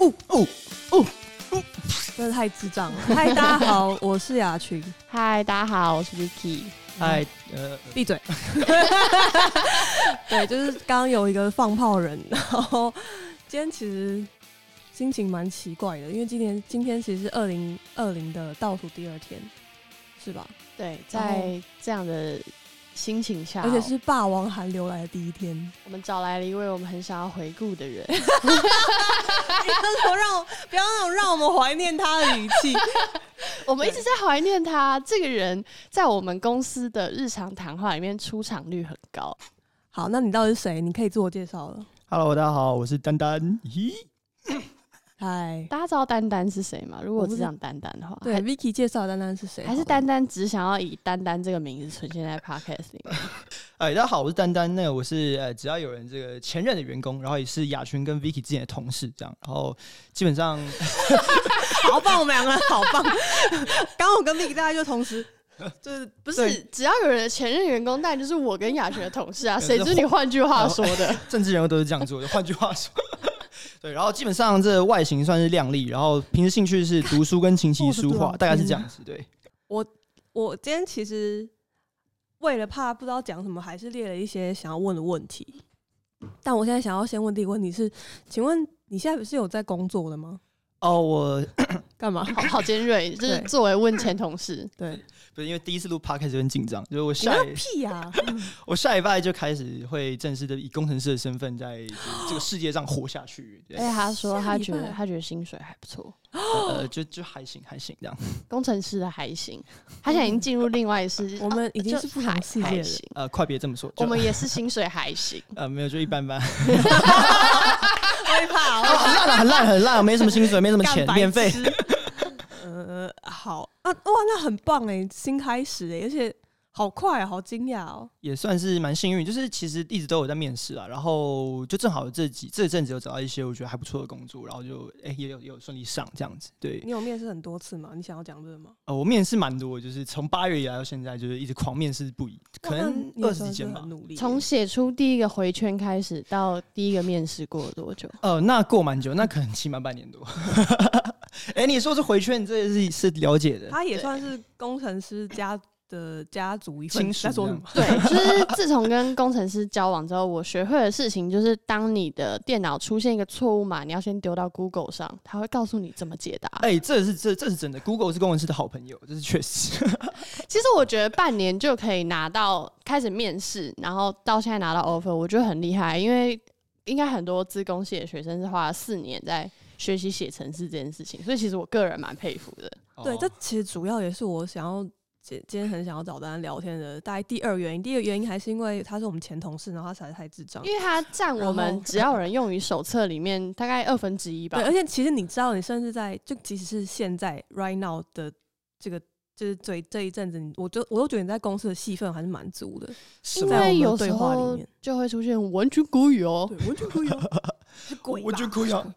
哦哦哦！真的太智障了。嗨，大家好，我是雅群。嗨，大家好，我是 Vicky。嗨，呃，闭嘴。对，就是刚刚有一个放炮人，然后今天其实心情蛮奇怪的，因为今天今天其实是二零二零的倒数第二天，是吧？对，在这样的心情下，而且是霸王寒流来的第一天，我们找来了一位我们很想要回顾的人。不要让不要那种让我们怀念他的语气。我们一直在怀念他这个人，在我们公司的日常谈话里面出场率很高。好，那你到底是谁？你可以自我介绍了。Hello，大家好，我是丹丹。咦，嗨，大家知道丹丹是谁吗？如果我只讲丹丹的话，对，Vicky 介绍丹丹是谁？还是丹丹只想要以丹丹这个名字存现在 Podcast 里面。哎，大家好，我是丹丹。那个我是呃，只要有人这个前任的员工，然后也是雅群跟 Vicky 之前的同事，这样，然后基本上 好棒，我们两个人好棒。刚刚我跟 Vicky 大家就同时，就是不是，只要有人的前任员工，但就是我跟雅璇的同事啊，谁知你换句话说的？政治人物都是这样做的。换句话说，对，然后基本上这外形算是靓丽，然后平时兴趣是读书跟琴棋书画，大概是这样子。对，我我今天其实为了怕不知道讲什么，还是列了一些想要问的问题。但我现在想要先问第一个问题是，请问你现在是有在工作的吗？哦，我 干嘛？好好尖锐，就是作为问前同事，对，不是因为第一次录 podcast 有点紧张，就是我下一屁呀、我下礼拜就开始会正式的以工程师的身份在这个世界上活下去。对而且他说他觉得他觉得薪水还不错，呃，就就还行还行这样。工程师的还行，他现在已经进入另外一世界，我们已经是不同还世界了还行，呃，快别这么说，我们也是薪水还行，呃没有就一般般，害怕，哦很烂了很烂很烂，没什么薪水，没什么钱，免费。。呃，好啊，哇，那很棒哎，新开始哎，而且好快啊，好惊讶哦。也算是蛮幸运，就是其实一直都有在面试啊，然后就正好这几这阵子有找到一些我觉得还不错的工作，然后就哎、也有也有顺利上这样子。对，你有面试很多次吗？你想要讲这个吗？呃，我面试蛮多，就是从八月以来到现在，就是一直狂面试不已，可能二十几间吧。努力。从写出第一个回圈开始到第一个面试过了多久？呃，那过蛮久，那可能起码半年多。哎、你说是回圈，这是是了解的。他也算是工程师家的家族一份亲属在说什么？对，就是 自从跟工程师交往之后，我学会的事情就是，当你的电脑出现一个错误码，你要先丢到 Google 上，他会告诉你怎么解答。哎、这是这这是真的，Google 是工程师的好朋友，这是确实。其实我觉得半年就可以拿到开始面试，然后到现在拿到 offer，我觉得很厉害，因为应该很多资工系的学生是花了四年在学习写程式这件事情，所以其实我个人蛮佩服的。对，哦这其实主要也是我想要今今天很想要找大家聊天的大概第二原因。第一个原因还是因为他是我们前同事，然后他实在太智障。因为他占我们只要有人用于手册里面大概二分之一吧对，。而且其实你知道，你甚至在就即使是现在 right now 的这个。就是最这一阵子你，我就我都觉得你在公司的戏份还是蛮足的，因为有时候面就会出现完全可以哦，对，完全可以啊，是鬼吧？我觉得可以啊。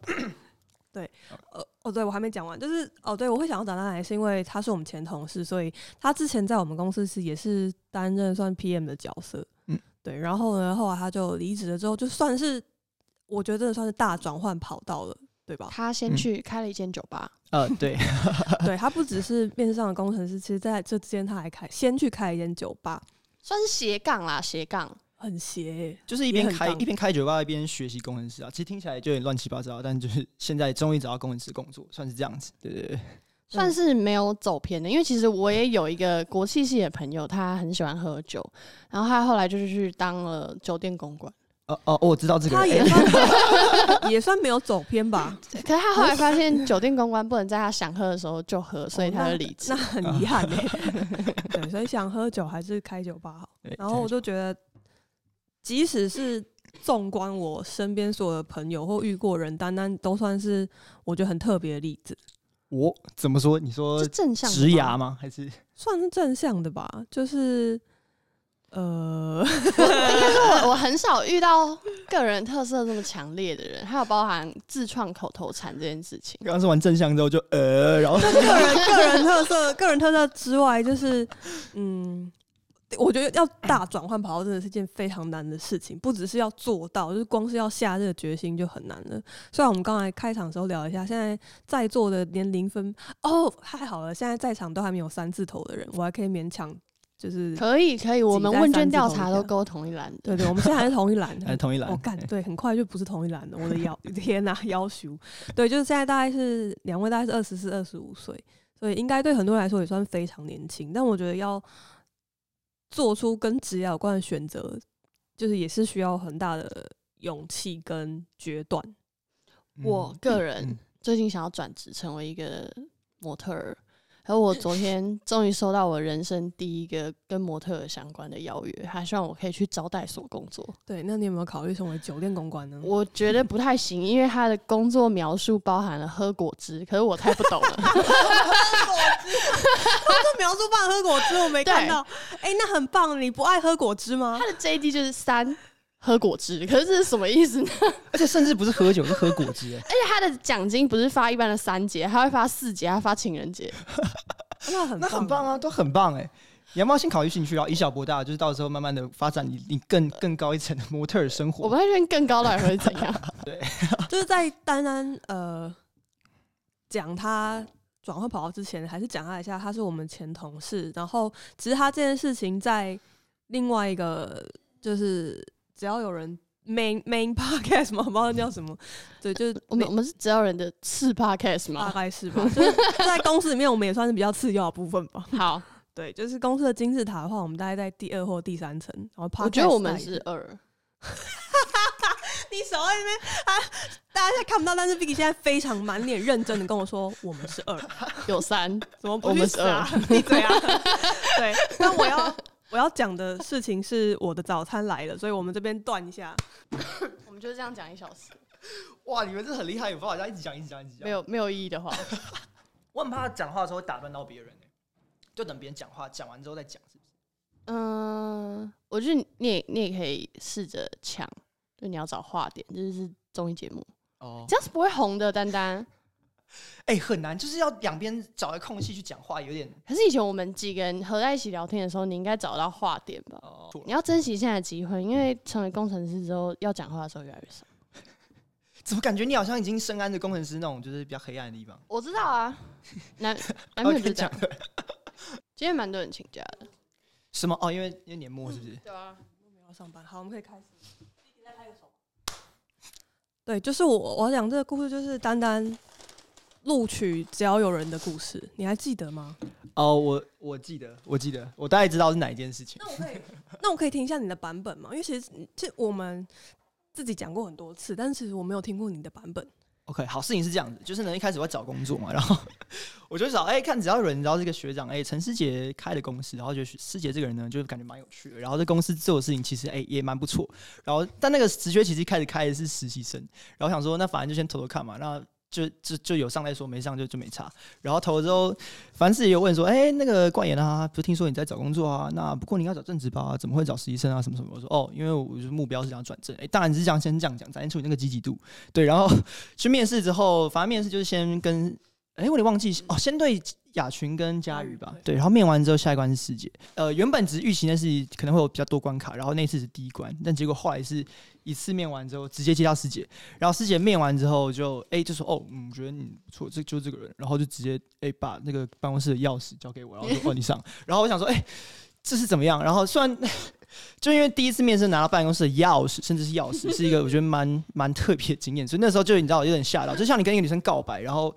呃，哦，对我还没讲完，就是哦，对我会想要找他来，是因为他是我们前同事，所以他之前在我们公司是也是担任算 PM 的角色，嗯嗯，对，然后呢，后来他就离职了之后，就算是我觉得算是大转换跑道了，对吧？他先嗯去开了一间酒吧，呃，对，对他不只是面试上的工程师，其实在这之间他还开先去开一间酒吧，算是斜杠啦，斜杠。很邪欸、就是一边开一边开酒吧一边学习工程师啊。其实听起来就有点乱七八糟，但就是现在终于找到工程师工作，算是这样子。对对对，算是没有走偏的，因为其实我也有一个国际系的朋友，他很喜欢喝酒，然后他后来就是去当了酒店公关，哦哦，我知道这个。他 也也算没有走偏吧，可是他后来发现酒店公关不能在他想喝的时候就喝，所以他就离职那。很遗憾哎、对，所以想喝酒还是开酒吧好。对然后我就觉得，即使是纵观我身边所有的朋友或遇过人，单单都算是我觉得很特别的例子，我怎么说？你说是正向的植牙吗？吗？还是算是正向的吧。就是呃，应该说我我很少遇到个人特色这么强烈的人，还有包含自创口头禅这件事情。刚刚说完正向之后就呃，然后个人个人特色，个人特色之外，就是嗯，我觉得要大转换跑道真的是件非常难的事情，不只是要做到，就是光是要下这个决心就很难了。虽然我们刚才开场的时候聊一下，现在在座的年龄分哦，太好了，现在在场都还没有三字头的人，我还可以勉强就是可以可以，我们问卷调查都勾同一栏的。对对，我们现在还是同一栏，还是同一栏哦，干对，很快就不是同一栏了。我的腰，天哪，腰羞。对，就是现在大概是两位大概是二十四、二十五岁，所以应该对很多人来说也算非常年轻。但我觉得要做出跟职业有关的选择，就是也是需要很大的勇气跟决断。我个人嗯最近想要转职成为一个模特儿，然后我昨天终于收到我人生第一个跟模特儿相关的邀约，他希望我可以去招待所工作。对，那你有没有考虑成为酒店公关呢？我觉得不太行，因为他的工作描述包含了喝果汁，可是我太不懂了。这 描述棒喝果汁，我没看到。哎、那很棒，你不爱喝果汁吗他？的 JD 就是三喝果汁，可是这是什么意思呢？而且甚至不是喝酒，是喝果汁。哎 而且他的奖金不是发一般的三节，他会发四节，他发情人节。那很那很棒啊，都很棒哎。你要不要先考虑兴趣，然后以小博大，就是到时候慢慢的发展你你更更高一层的模特儿生活。我不太确定更高到底会怎样。对就是在丹丹呃讲他转换跑道之前，还是讲他一下，他是我们前同事，然后其实他这件事情在另外一个就是只要有人 main main podcast 嘛，不知道叫什么，对，就是我们我们是只要人的次 podcast 大？概是吧，就是在公司里面，我们也算是比较次要的部分吧。好，对，就是公司的金字塔的话，我们大概在第二或第三层，然后 podcast 我觉得我们是二，你手在那边啊，大家现在看不到，但是 Vicky 现在非常满脸认真的跟我说，我们是二，有三。怎么不我们是去死啊？闭嘴啊！对，那我要我要讲的事情是我的早餐来了，所以我们这边断一下。我们就是这样讲一小时，哇，你们这很厉害，有办法这样一直讲一直讲一直讲。没，有没有意义的话，我很怕讲话的时候会打断到别人哎，就等别人讲话讲完之后再讲，是不是？嗯，我觉得你你也你也可以试着抢，就你要找话点，这就是综艺节目，哦，这样是不会红的，丹丹。哎、很难，就是要两边找个空隙去讲话，有点可是以前我们几个人合在一起聊天的时候，你应该找到话点吧？哦。你要珍惜现在的机会，因为成为工程师之后，要讲话的时候越来越少。怎么感觉你好像已经深谙着工程师那种就是比较黑暗的地方？我知道啊，男 男朋友就。讲今天蛮多人请假的，什么？哦，因为因为年末是不是？对啊，没有上班，好，我们可以开始。对，就是我我讲这个故事，就是丹丹录取只要有人的故事，你还记得吗？哦，我我记得，我记得，我大概知道是哪一件事情。那我可以，那我可以听一下你的版本吗？因为其实这我们自己讲过很多次，但是其实我没有听过你的版本。OK，好，事情是这样子，就是呢，一开始我在找工作嘛，然后我就找，哎、看只要有人然后这个学长，哎、陈师杰开的公司，然后觉得师杰这个人呢，就是感觉蛮有趣的，然后这公司做的事情其实哎、也蛮不错，然后但那个职缺其实一开始开的是实习生，然后想说那反正就先投投看嘛，那就就就有上来说，没上就就没差。然后投了之后，凡事也有问说，哎、那个冠言啊，不是听说你在找工作啊？那不过你要找正职吧？怎么会找实习生啊？什么什么？我说哦，因为我就目标是想转正。哎、当然只是这样先这样讲，展现出你那个积极度。对，然后 去面试之后，反正面试就是先跟，哎、我有点忘记哦，先对雅群跟佳宇吧，对，然后面完之后下一关是师姐。呃，原本只是预期那是可能会有比较多关卡，然后那次是第一关，但结果后来是一次面完之后直接接到师姐，然后师姐面完之后就哎、就说哦，嗯，觉得你不错，这就是这个人，然后就直接哎、把那个办公室的钥匙交给我，然后就 哦你上，然后我想说哎、这是怎么样？然后虽然 就因为第一次面试拿到办公室的钥匙，甚至是钥匙，是一个我觉得蛮蛮特别的经验，所以那时候就你知道有点吓到，就像你跟一个女生告白，然后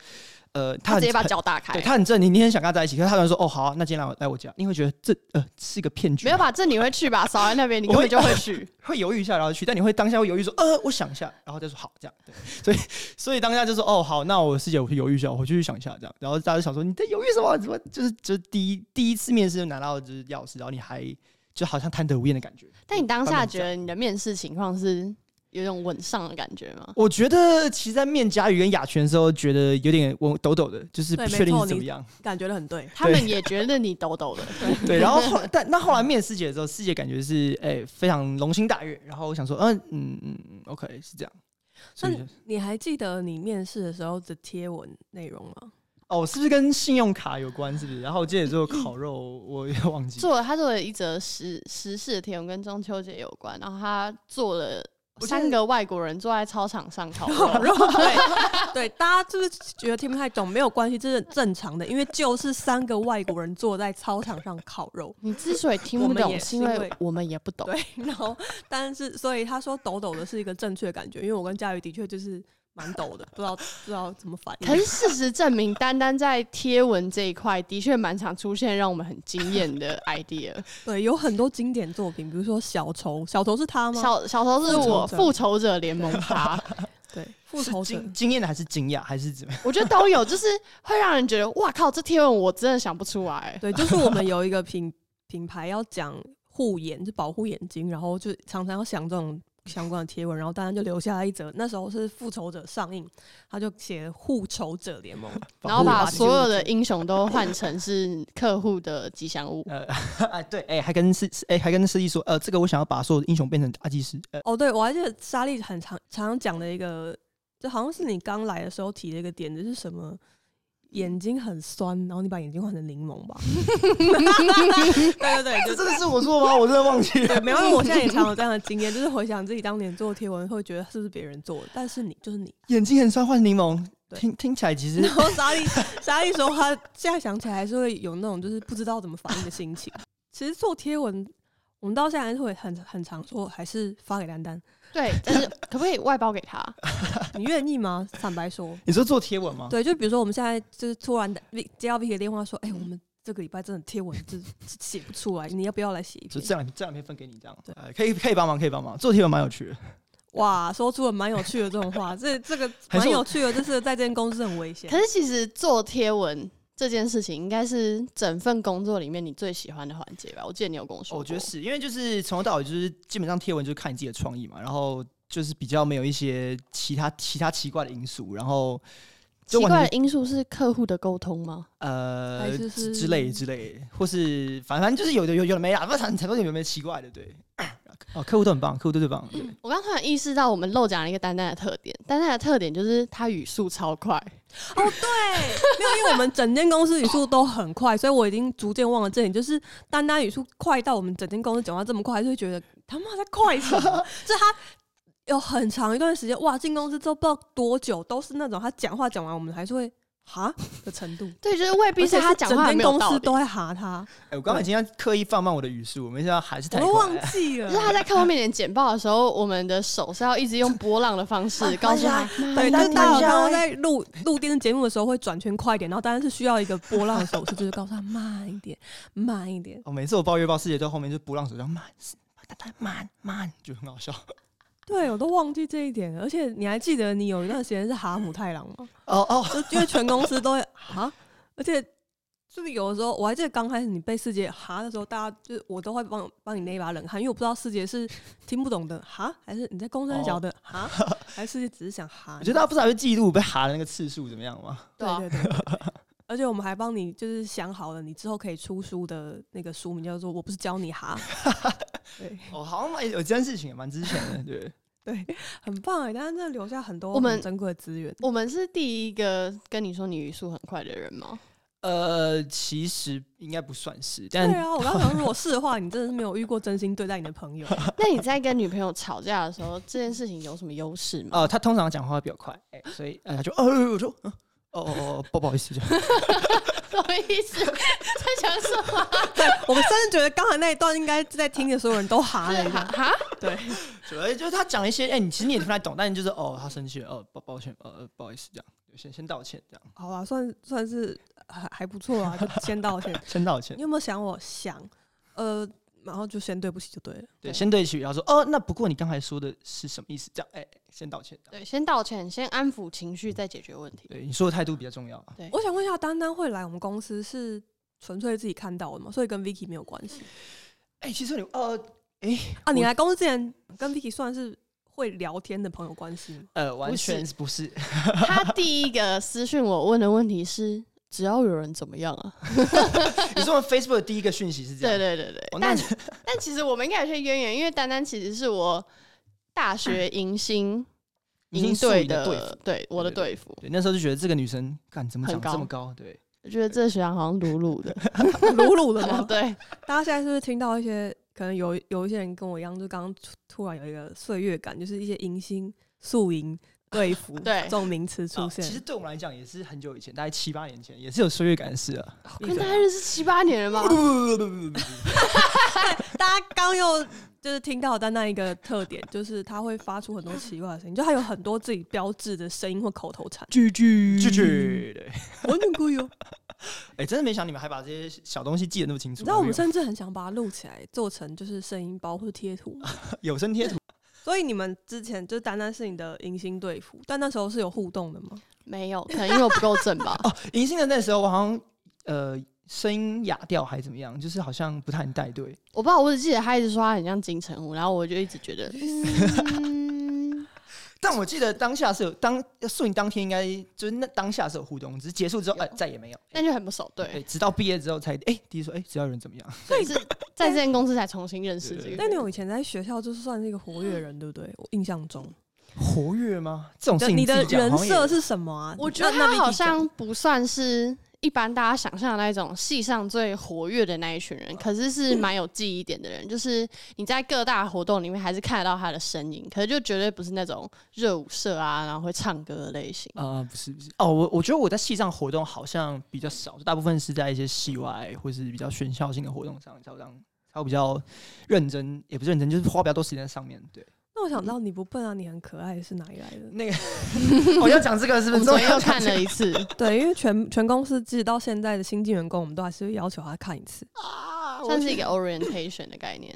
呃，他直接把脚打开对，他很正，你你很想跟他在一起，可是他突然说哦好啊、那今天来我来我家，你会觉得这呃是一个骗局，没有吧？这你会去吧？少在那边，你会根本就会 去。会犹豫一下然后去，但你会当下会犹豫说呃我想一下，然后再说好这样，对，所以所以当下就说哦好，那我师姐我去犹豫一下，我回去想一下这样，然后大家就想说你在犹豫什么？怎么就是就是第一第一次面试就拿到就是钥匙，然后你还就好像贪得无厌的感觉。但你当下觉得你的面试情况是有种稳上的感觉吗？我觉得其实，在面佳宇跟雅泉的时候，觉得有点我抖抖的，就是不对确定怎么样。感觉的很对，他们也觉得你抖抖的，对，然后后来 但那后来面师姐的时候，师姐感觉是哎、非常龙心大悦，然后我想说，嗯嗯嗯嗯，OK 是这样。所以你还记得你面试的时候的贴文内容吗？哦，是不是跟信用卡有关？是不是？然后我记得做烤肉，我也忘记。做了他做了一则时时事的贴文，跟中秋节有关。然后他做了三个外国人坐在操场上烤烤肉，肉，对 对，大家是不是觉得听不太懂？没有关系，这是正常的，因为就是三个外国人坐在操场上烤肉。你之所以听不懂，是因为我们也不懂。对，然后但是所以他说抖抖的是一个正确感觉，因为我跟佳瑜的确就是蛮抖的，不知道不知道怎么反应。可是事实证明，单单在贴文这一块的确蛮常出现让我们很惊艳的 idea。对，有很多经典作品，比如说小丑，小丑是他吗？小小丑是我复仇者复仇者联盟他，对，复仇者。惊惊艳的还是惊讶还是怎么样？我觉得都有，就是会让人觉得哇靠，这贴文我真的想不出来。对，就是我们有一个品品牌要讲护眼，就保护眼睛，然后就常常要想这种相关的贴文，然后大家就留下来一则。那时候是复仇者上映，他就写复仇者联盟，然后把所有的英雄都换成是客户的吉祥物。呃，哎对，哎还跟司哎还跟司机说，呃，这个我想要把所有的英雄变成阿祭司。呃，哦，对，我还记得莎莉很常常常讲的一个，就好像是你刚来的时候提的一个点子是什么？眼睛很酸，然后你把眼睛换成柠檬吧。对 对对，就这真的是我说的吗？我真的忘记了。对，没关系，我现在也常有这样的经验，就是回想自己当年做贴文，会觉得是不是别人做的，但是你就是你。眼睛很酸换柠檬，对听听起来其实然后莎莉 莎莉说，她现在想起来还是会有那种就是不知道怎么反应的心情。其实做贴文，我们到现在还是会很很常说，还是发给丹丹，对，但是可不可以外包给他？你愿意吗？坦白说，你说做贴文吗？对，就比如说我们现在就是突然 V- 接到 Vicky 的电话说，哎、我们这个礼拜真的贴文就是 写不出来，你要不要来写一篇？就这两这两篇分给你这样，对呃，可以可以帮忙，可以帮忙。做贴文蛮有趣的，哇，说出了蛮有趣的这种话，这这个蛮有趣的，就是在这间公司很危险可。是其实做贴文这件事情，应该是整份工作里面你最喜欢的环节吧？我记得你有跟我说过，我觉得是因为就是从头到尾就是基本上贴文就是看你自己的创意嘛，然后就是比较没有一些其他其他奇怪的因素，然后就奇怪的因素是客户的沟通吗？呃是是之之类之类，或是反正就是有的有有的没啊，不是很很多有没有奇怪的，对。哦，客户都很棒，客户都最棒，对。我刚突然意识到，我们漏讲了一个丹丹的特点，丹丹的特点就是他语速超快。哦，对，没有，因为我们整间公司语速都很快，所以我已经逐渐忘了这点。就是丹丹语速快到我们整间公司讲话这么快，就会觉得他妈在快什么？就 是他有很长一段时间，哇，进公司之后不知道多久都是那种他讲话讲完，我们还是会哈的程度。对，就是未必是他讲话公司都在哈他，哎、我刚刚今天刻意放慢我的语速，我没想到还是太我都忘。记了 就是。他在客户面前简报的时候，我们的手是要一直用波浪的方式告诉他。对，慢但是大家有慢下来看到在录录电视节目的时候会转圈快一点，然后当然是需要一个波浪的手势，就是告诉他慢一点，慢一点。哦，每次我报月报世界都后面就波浪手叫慢，慢慢慢，就很好笑。对，我都忘记这一点了。而且你还记得你有一段时间是哈姆太郎吗？哦哦，就因为全公司都会哈，而且就是有的时候我还记得刚开始你被世界哈的时候，大家就是我都会帮帮你捏一把冷汗，因为我不知道世界是听不懂的哈，还是你在公山小的哈，还是世界只是想哈。我觉得大家不知道会记录被哈的那个次数怎么样吗？对啊对对对对对而且我们还帮你就是想好了，你之后可以出书的那个书名叫做《我不是教你哈》，对哦，好像蛮有这件事情也，蛮值钱的，对。对，很棒哎！但是真的留下很多我们很珍贵的资源。我们是第一个跟你说你语速很快的人吗？呃，其实应该不算是，但对啊，我刚刚想，如果是的话，你真的是没有遇过真心对待你的朋友。那你在跟女朋友吵架的时候，这件事情有什么优势吗？呃，他通常讲话会比较快，哎、所以呃，他就呃，我说，嗯哦哦哦，不不好意思，这样什么意思？在讲什么？对我们甚至觉得刚才那一段应该在听的所有人都哈了一下。哈哈，对，主要就是他讲一些，哎、你其实你也听不太懂，但就是哦，他生气了，哦，抱抱歉，呃，呃不好意思，这样，先先道歉，这样，好啊，算算是还还不错啊，就先道歉。先道歉你，有没有想我想？呃，然后就先对不起就对了。对，先对不起，然后说，哦，那不过你刚才说的是什么意思？这样，哎、先道歉，对，先道歉，先安抚情绪，再解决问题。对，你说的态度比较重要啊。对，我想问一下，丹丹会来我们公司是纯粹自己看到的吗？所以跟 Vicky 没有关系哎、其实你，呃，哎啊？你我来公司之前跟 Vicky 算是会聊天的朋友关系吗？呃，完不是全不是，他第一个私讯我问的问题是：只要有人怎么样啊？你说 Facebook 的第一个讯息是这样，对对对对，哦但但其实我们应该有些渊源，因为丹丹其实是我大学迎新迎队的队服。对我的对队服，对，那时候就觉得这个女生干怎么很长这么高。高？对，我觉得这个学长好像鲁鲁的，鲁鲁的吗？对，大家现在是不是听到一些可能有有一些人跟我一样，就刚刚突突然有一个岁月感，就是一些迎新、宿营、队服 对这种名词出啊现。其实对我们来讲也是很久以前，大概七八年前，也是有岁月感的事啊。跟大家认识七八年了吗不？不不不不不，大家刚又就是听到丹丹一个特点，就是他会发出很多奇怪的声音，就他有很多自己标志的声音或口头禅。句句句句，对。完全可以哦。哎，真的没想你们还把这些小东西记得那么清楚。你知道我们甚至很想把它录起来，做成就是声音包或者贴图。有声贴图，所以你们之前就单单是你的迎新队服，但那时候是有互动的吗？没有，可能因为我不够正吧。哦，迎新的那时候我好像呃声音哑掉还怎么样，就是好像不太能带队。我不知道，我只记得他一直说他很像金城武，然后我就一直觉得，嗯，但我记得当下是有当宿营当天应该就是那当下是有互动，只是结束之后哎、再也没有。那就很不熟。对，对，直到毕业之后才哎、第一说哎、只要人怎么样？所以是在这间公司才重新认识这对个。那你有以前在学校就是算是一个活跃人，对不对？我印象中，活跃吗？这种你的人设是什么啊？我觉得他好像不算是一般大家想象的那种戏上最活跃的那一群人，可是是蛮有记忆点的人。就是你在各大活动里面还是看得到他的身影，可是就绝对不是那种热舞社啊，然后会唱歌的类型。啊、不是不是哦，我我觉得我在戏上活动好像比较少，大部分是在一些戏外或是比较喧嚣性的活动上，才会让才会比较认真，也不是认真，就是花比较多时间在上面。对，那我想知道你不笨啊，你很可爱是哪里来的？那个我要讲这个是不是？昨天又看了一次，对，因为全全公司即使到现在的新进员工，我们都还是会要求他看一次。啊，算是一个 orientation 的概念。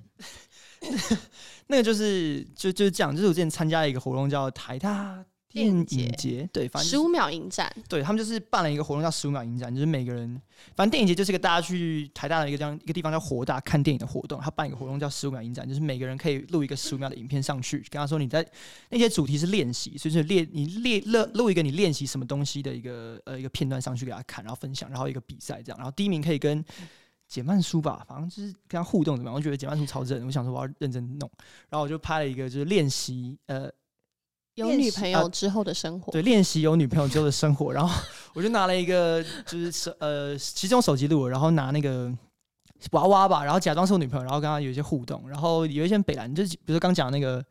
那个就是就就是这样，就是我之前参加了一个活动叫台大电影节，对，反正就是十五秒影展，对他们就是办了一个活动叫十五秒影展，就是每个人，反正电影节就是一个大家去台大的一个这样一个地方叫活大看电影的活动，他办一个活动叫十五秒影展，就是每个人可以录一个十五秒的影片上去，跟他说你在那些主题是练习，所以就是练你练录录一个你练习什么东西的一个呃一个片段上去给他看，然后分享，然后一个比赛这样，然后第一名可以跟。简曼书吧，反正就是跟他互动怎么样？我觉得简曼书超正，我想说我要认真弄，然后我就拍了一个就是练习，呃，有女朋友之后的生活。对，练习有女朋友之后的生活。然后我就拿了一个，就是手呃，其中手机录，然后拿那个娃娃吧，然后假装是我女朋友，然后跟她有一些互动。然后有一些北兰，就是比如刚讲那个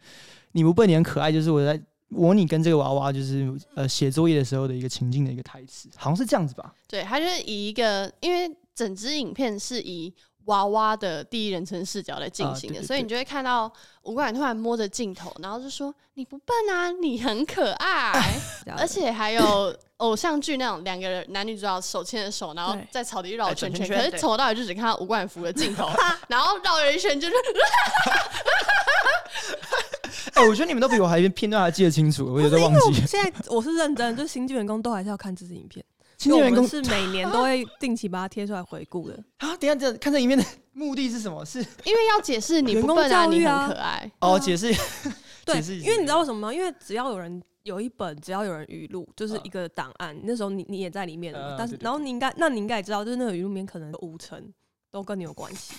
你不笨，你很可爱，就是我在模拟跟这个娃娃就是呃写作业的时候的一个情境的一个台词，好像是这样子吧？对，他就是以一个，因为整支影片是以娃娃的第一人称视角来进啊行的，对对对所以你就会看到吴冠突然摸着镜头，然后就说：“你不笨啊，你很可爱。这样”而且还有偶像剧那种两个人男女主角手牵着手，然后在草地绕哎圈圈，圈圈可是从头到尾就只看到吴冠扶的镜头，然后绕了一圈就是 哎、我觉得你们都比我还片段还记得清楚，我有点忘记。现在我是认真，就是新进员工都还是要看这支影片，因为我们是每年都 会定期把它贴出来回顾的。啊，等下这看这影片的 目的是什么？是因为要解释你员工不笨啊，你教育啊很可爱。哦，解释 对因为你知道为什么吗？因为只要有人有一本，只要有人语录，就是嗯一个档案，那时候你你也在里面了嘛嗯但是然后你应该，那你应该也知道，就是那个语录里面可能有五成都跟你有关系。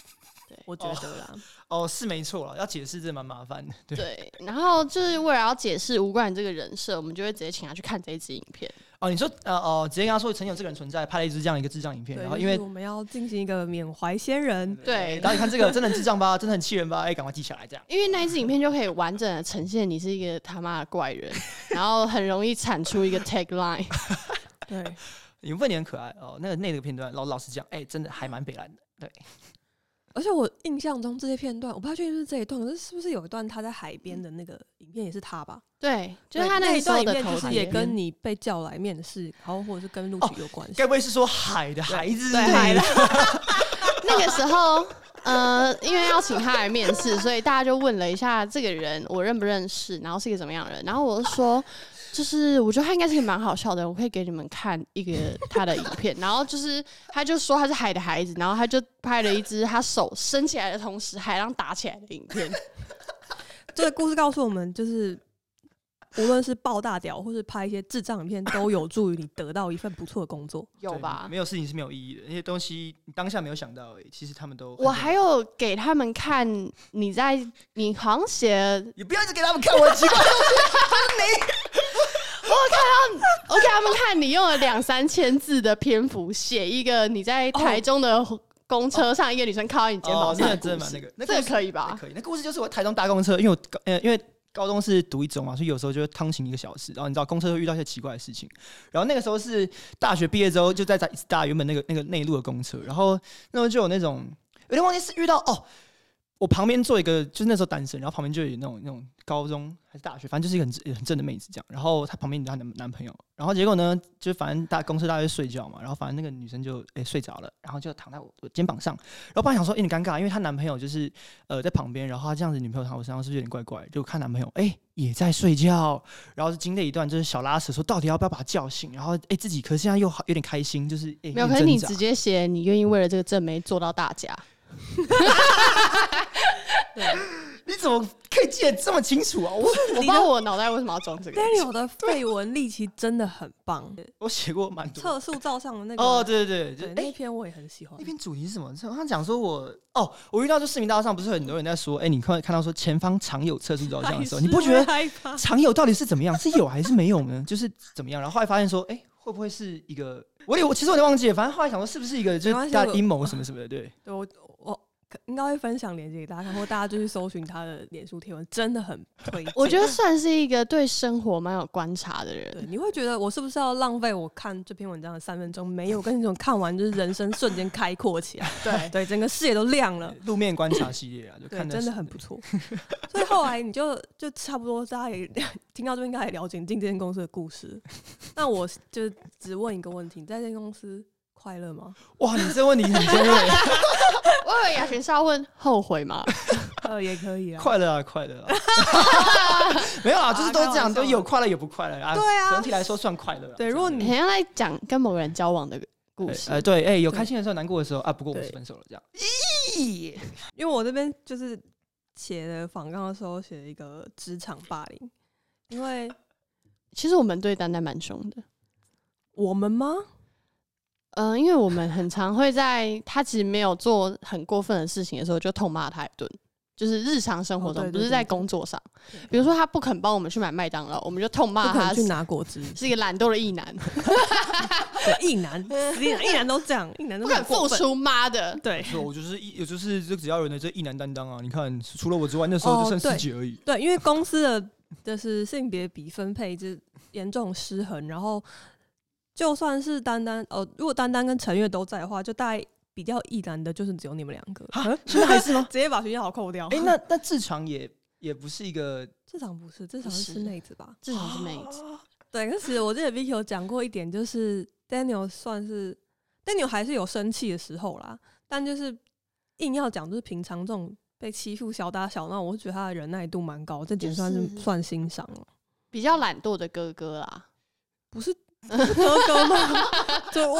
对我觉得啦，哦是没错了，要解释这蛮麻烦的。对对，然后就是为了要解释吴冠这个人设，我们就会直接请他去看这一支影片。哦，你说呃哦，直接跟他说曾经有这个人存在，拍了一支这样一个智障影片，然后因为就是我们要进行一个缅怀先人，对然后你看这个真的很智障吧，真的很气人吧，哎，赶快记下来这样。因为那一支影片就可以完整的呈现你是一个他妈的怪人，然后很容易产出一个 tagline。对，你们问你很可爱哦，那个那个片段老老实讲，哎，真的还蛮北蓝的。对，而且我印象中这些片段，我不太确定是这一段，可是是不是有一段他在海边的那个影片也是他吧？对，就是他那一段影片就是也跟你被叫来面试，然后或者是跟录取有关系。该不会是说海的孩子？对海的 那个时候，呃，因为要请他来面试，所以大家就问了一下这个人我认不认识，然后是一个怎么样的人，然后我就说。就是我觉得他应该是个蛮好笑的，我可以给你们看一个他的影片。然后就是他就说他是海的孩子，然后他就拍了一支他手伸起来的同时海浪打起来的影片。这个故事告诉我们，就是无论是爆大屌，或是拍一些智障影片，都有助于你得到一份不错的工作。有吧没？有事情是没有意义的，那些东西你当下没有想到而已，其实他们都我还有给他们看你在你好像写你不要一直给他们看我的奇怪的东西。我给他们看你用了两三千字的篇幅写一个你在台中的公车上，一个女生靠在你肩膀哦，那个上的故事真的蛮那个，那这个可以吧？可以。那故事就是我台中搭公车，因为我高呃因为高中是读一中嘛，所以有时候就会通勤一个小时，然后你知道公车会遇到一些奇怪的事情。然后那个时候是大学毕业之后，就在在搭原本那个那个内陆的公车，然后那时候就有那种有点忘记是遇到哦。我旁边坐一个，就是那时候单身，然后旁边就有那种那种高中还是大学，反正就是一个很很正的妹子这样。然后她旁边有她男男朋友，然后结果呢，就反正大公司大家在睡觉嘛，然后反正那个女生就诶、睡着了，然后就躺在我我肩膀上，然后本来想说有点尴尬，因为她男朋友就是呃在旁边，然后她这样子女朋友躺我身上是不是有点怪怪？就看男朋友诶、也在睡觉，然后就经历一段就是小拉扯，说到底要不要把她叫醒，然后诶、自己可是现在又好有点开心，就是诶、没有，可是你直接写你愿意为了这个正妹做到大家，你怎么可以记得这么清楚啊？我 我不知道我脑袋为什么要装这个。Daniel 的绯闻力其实真的很棒，我写过蛮多测速照上的那个哦，对对对，那篇我也很喜欢那。篇主题是什么？好像讲说我哦，我遇到就市民大道上不是很多人在说，哎、你看看到说前方常有测速照相的时候，你不觉得？常有到底是怎么样？是有还是没有呢？就是怎么样？然后后来发现说，哎、会不会是一个？我也我其实我有点忘记了，反正后来想说是不是一个就是大家阴谋什么什么的？对，对我应该会分享链接给大家看，或大家就去搜寻他的脸书贴文，真的很推荐。我觉得算是一个对生活蛮有观察的对，人。你会觉得我是不是要浪费我看这篇文章的三分钟？没有，跟那种看完就是人生瞬间开阔起来，对，对，整个视野都亮了。路面观察系列啊，就对，看得真的很不错。所以后来你就就差不多，大家也听到这边应该也了解你进这间公司的故事。那我就只问一个问题：你在这间公司快乐吗？哇，你这问题很尖锐，我以为雅璇是要问后悔吗？呃，也可以啊。快乐啊，快乐啊，没有啊，就是都是这样，都有快乐有不快乐啊。对啊整体来说算快乐啊。对如果你很像在讲跟某个人交往的故事。呃，对，哎、有对开心的时候，难过的时候啊，不过我们是分手了，这样。咦，因为我这边就是写的访纲的时候写了一个职场霸凌，因为其实我们对丹丹蛮凶的。我们吗？嗯、因为我们很常会在他其实没有做很过分的事情的时候，就痛骂他一顿。就是日常生活中，不是在工作上。比如说他不肯帮我们去买麦当劳，我们就痛骂他去拿果汁，是一个懒惰的异男，对，一男，一男，一男都这样，异男都不肯很。付出，妈的！对是我就是一，也就是这只要有人的这异男担当啊！你看，除了我之外，那时候就剩自己而已。对，因为公司的就是性别比分配就严重失衡，然后就算是丹丹呃，如果丹丹跟陈月都在的话，就大概比较易燃的，就是只有你们两个，啊，现在还是吗？直接把学校扣掉。哎、那那志长也也不是一个 这场不是，这场是妹子吧？至少是妹子。对，可是我记得 Vicky 有讲过一点，就是 Daniel 算是 Daniel 还是有生气的时候啦，但就是硬要讲，就是平常这种被欺负小打小闹，我觉得他的忍耐度蛮高，这点算是算欣赏了。比较懒惰的哥哥啦，不是不是哥哥吗？就我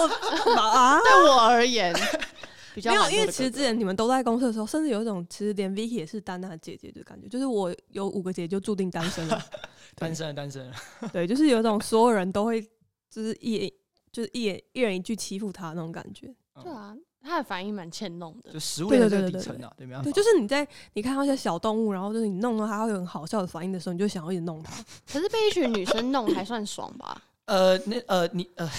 啊，对我而言 比较没有，因为其实之前你们都在公司的时候，甚至有一种其实连 Vicky 也是丹丹的姐姐的感觉，就是我有五个姐姐就注定单身了。单身了，单身了。对，就是有一种所有人都会就是一就是一人一人一句欺负他那种感觉。对啊，他的反应蛮欠弄的就。食物的对对对这个底层啊，对，没办法。对，就是你在你看到一些小动物，然后就是你弄到它会有很好笑的反应的时候，你就想要一直弄它。可是被一群女生弄还算爽吧？呃，那呃，你呃，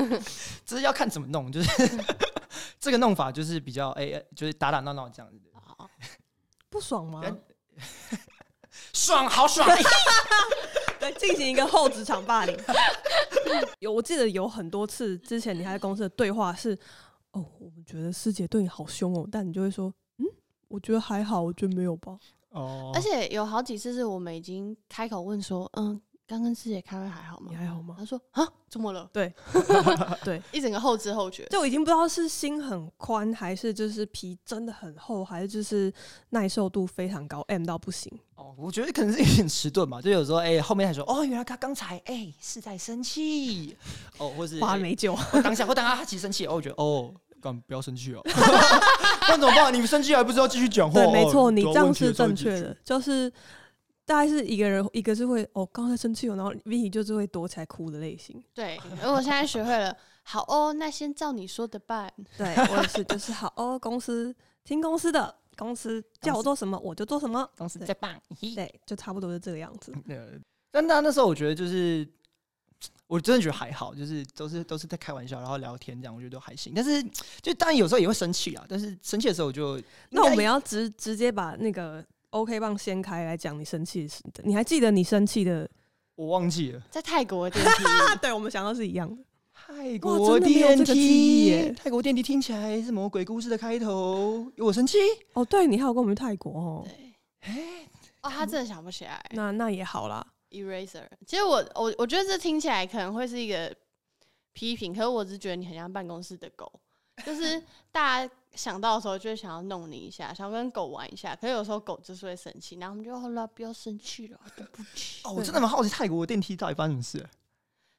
这是要看怎么弄，就是 这个弄法就是比较哎、哎就是打打闹闹这样子的，哦不爽吗？爽，好爽。对，进行一个后职场霸凌。有，我记得有很多次之前你还在公司的对话是，哦，我们觉得师姐对你好凶哦，但你就会说，嗯，我觉得还好，我觉得没有吧。哦，而且有好几次是我们已经开口问说，嗯，刚跟师姐开会还好吗你？还好吗？他说啊，怎么了？对，对，一整个后知后觉。就已经不知道是心很宽，还是就是皮真的很厚，还是就是耐受度非常高，M 到不行。哦，我觉得可能是有点迟钝吧，就有时候哎、后面还说哦，原来他刚才哎、是在生气哦，或是哎花美酒，我当下或当下他其实生气，哦，我觉得哦，干不要生气哦，那怎么办？你们生气还不知道继续讲话？对，没错，哦你这样是正确的，就是大概是一个人，一个是会哦，刚才生气了，然后 Vicky 就是会躲起来哭的类型。对，而我现在学会了，好哦，那先照你说的办。对我也是，就是好哦，公司听公司的，公司叫我做什么我就做什么，当时对在棒。对，就差不多是这个样子。对，但那那时候我觉得就是，我真的觉得还好，就是都是都是在开玩笑，然后聊天这样，我觉得都还行。但是就当然有时候也会生气啊，但是生气的时候我就那我们要要直直接把那个 OK 棒掀开来讲你生气的事，你还记得你生气的？我忘记了在泰国的电梯，啊，对，我们想到是一样的。泰国电梯，泰国电梯听起来是魔鬼故事的开头？有我生气？哦，对你还有跟我们去泰国哦，对，哦，他真的想不起来那那也好啦。eraser。其实我我我觉得这听起来可能会是一个批评，可是我只是觉得你很像办公室的狗，就是大家想到的时候就会想要弄你一下，想要跟狗玩一下，可是有时候狗就是会生气，然后我们就好了，不要生气了，对不起。哦，我真的蛮好奇泰国的电梯到底发生什么事。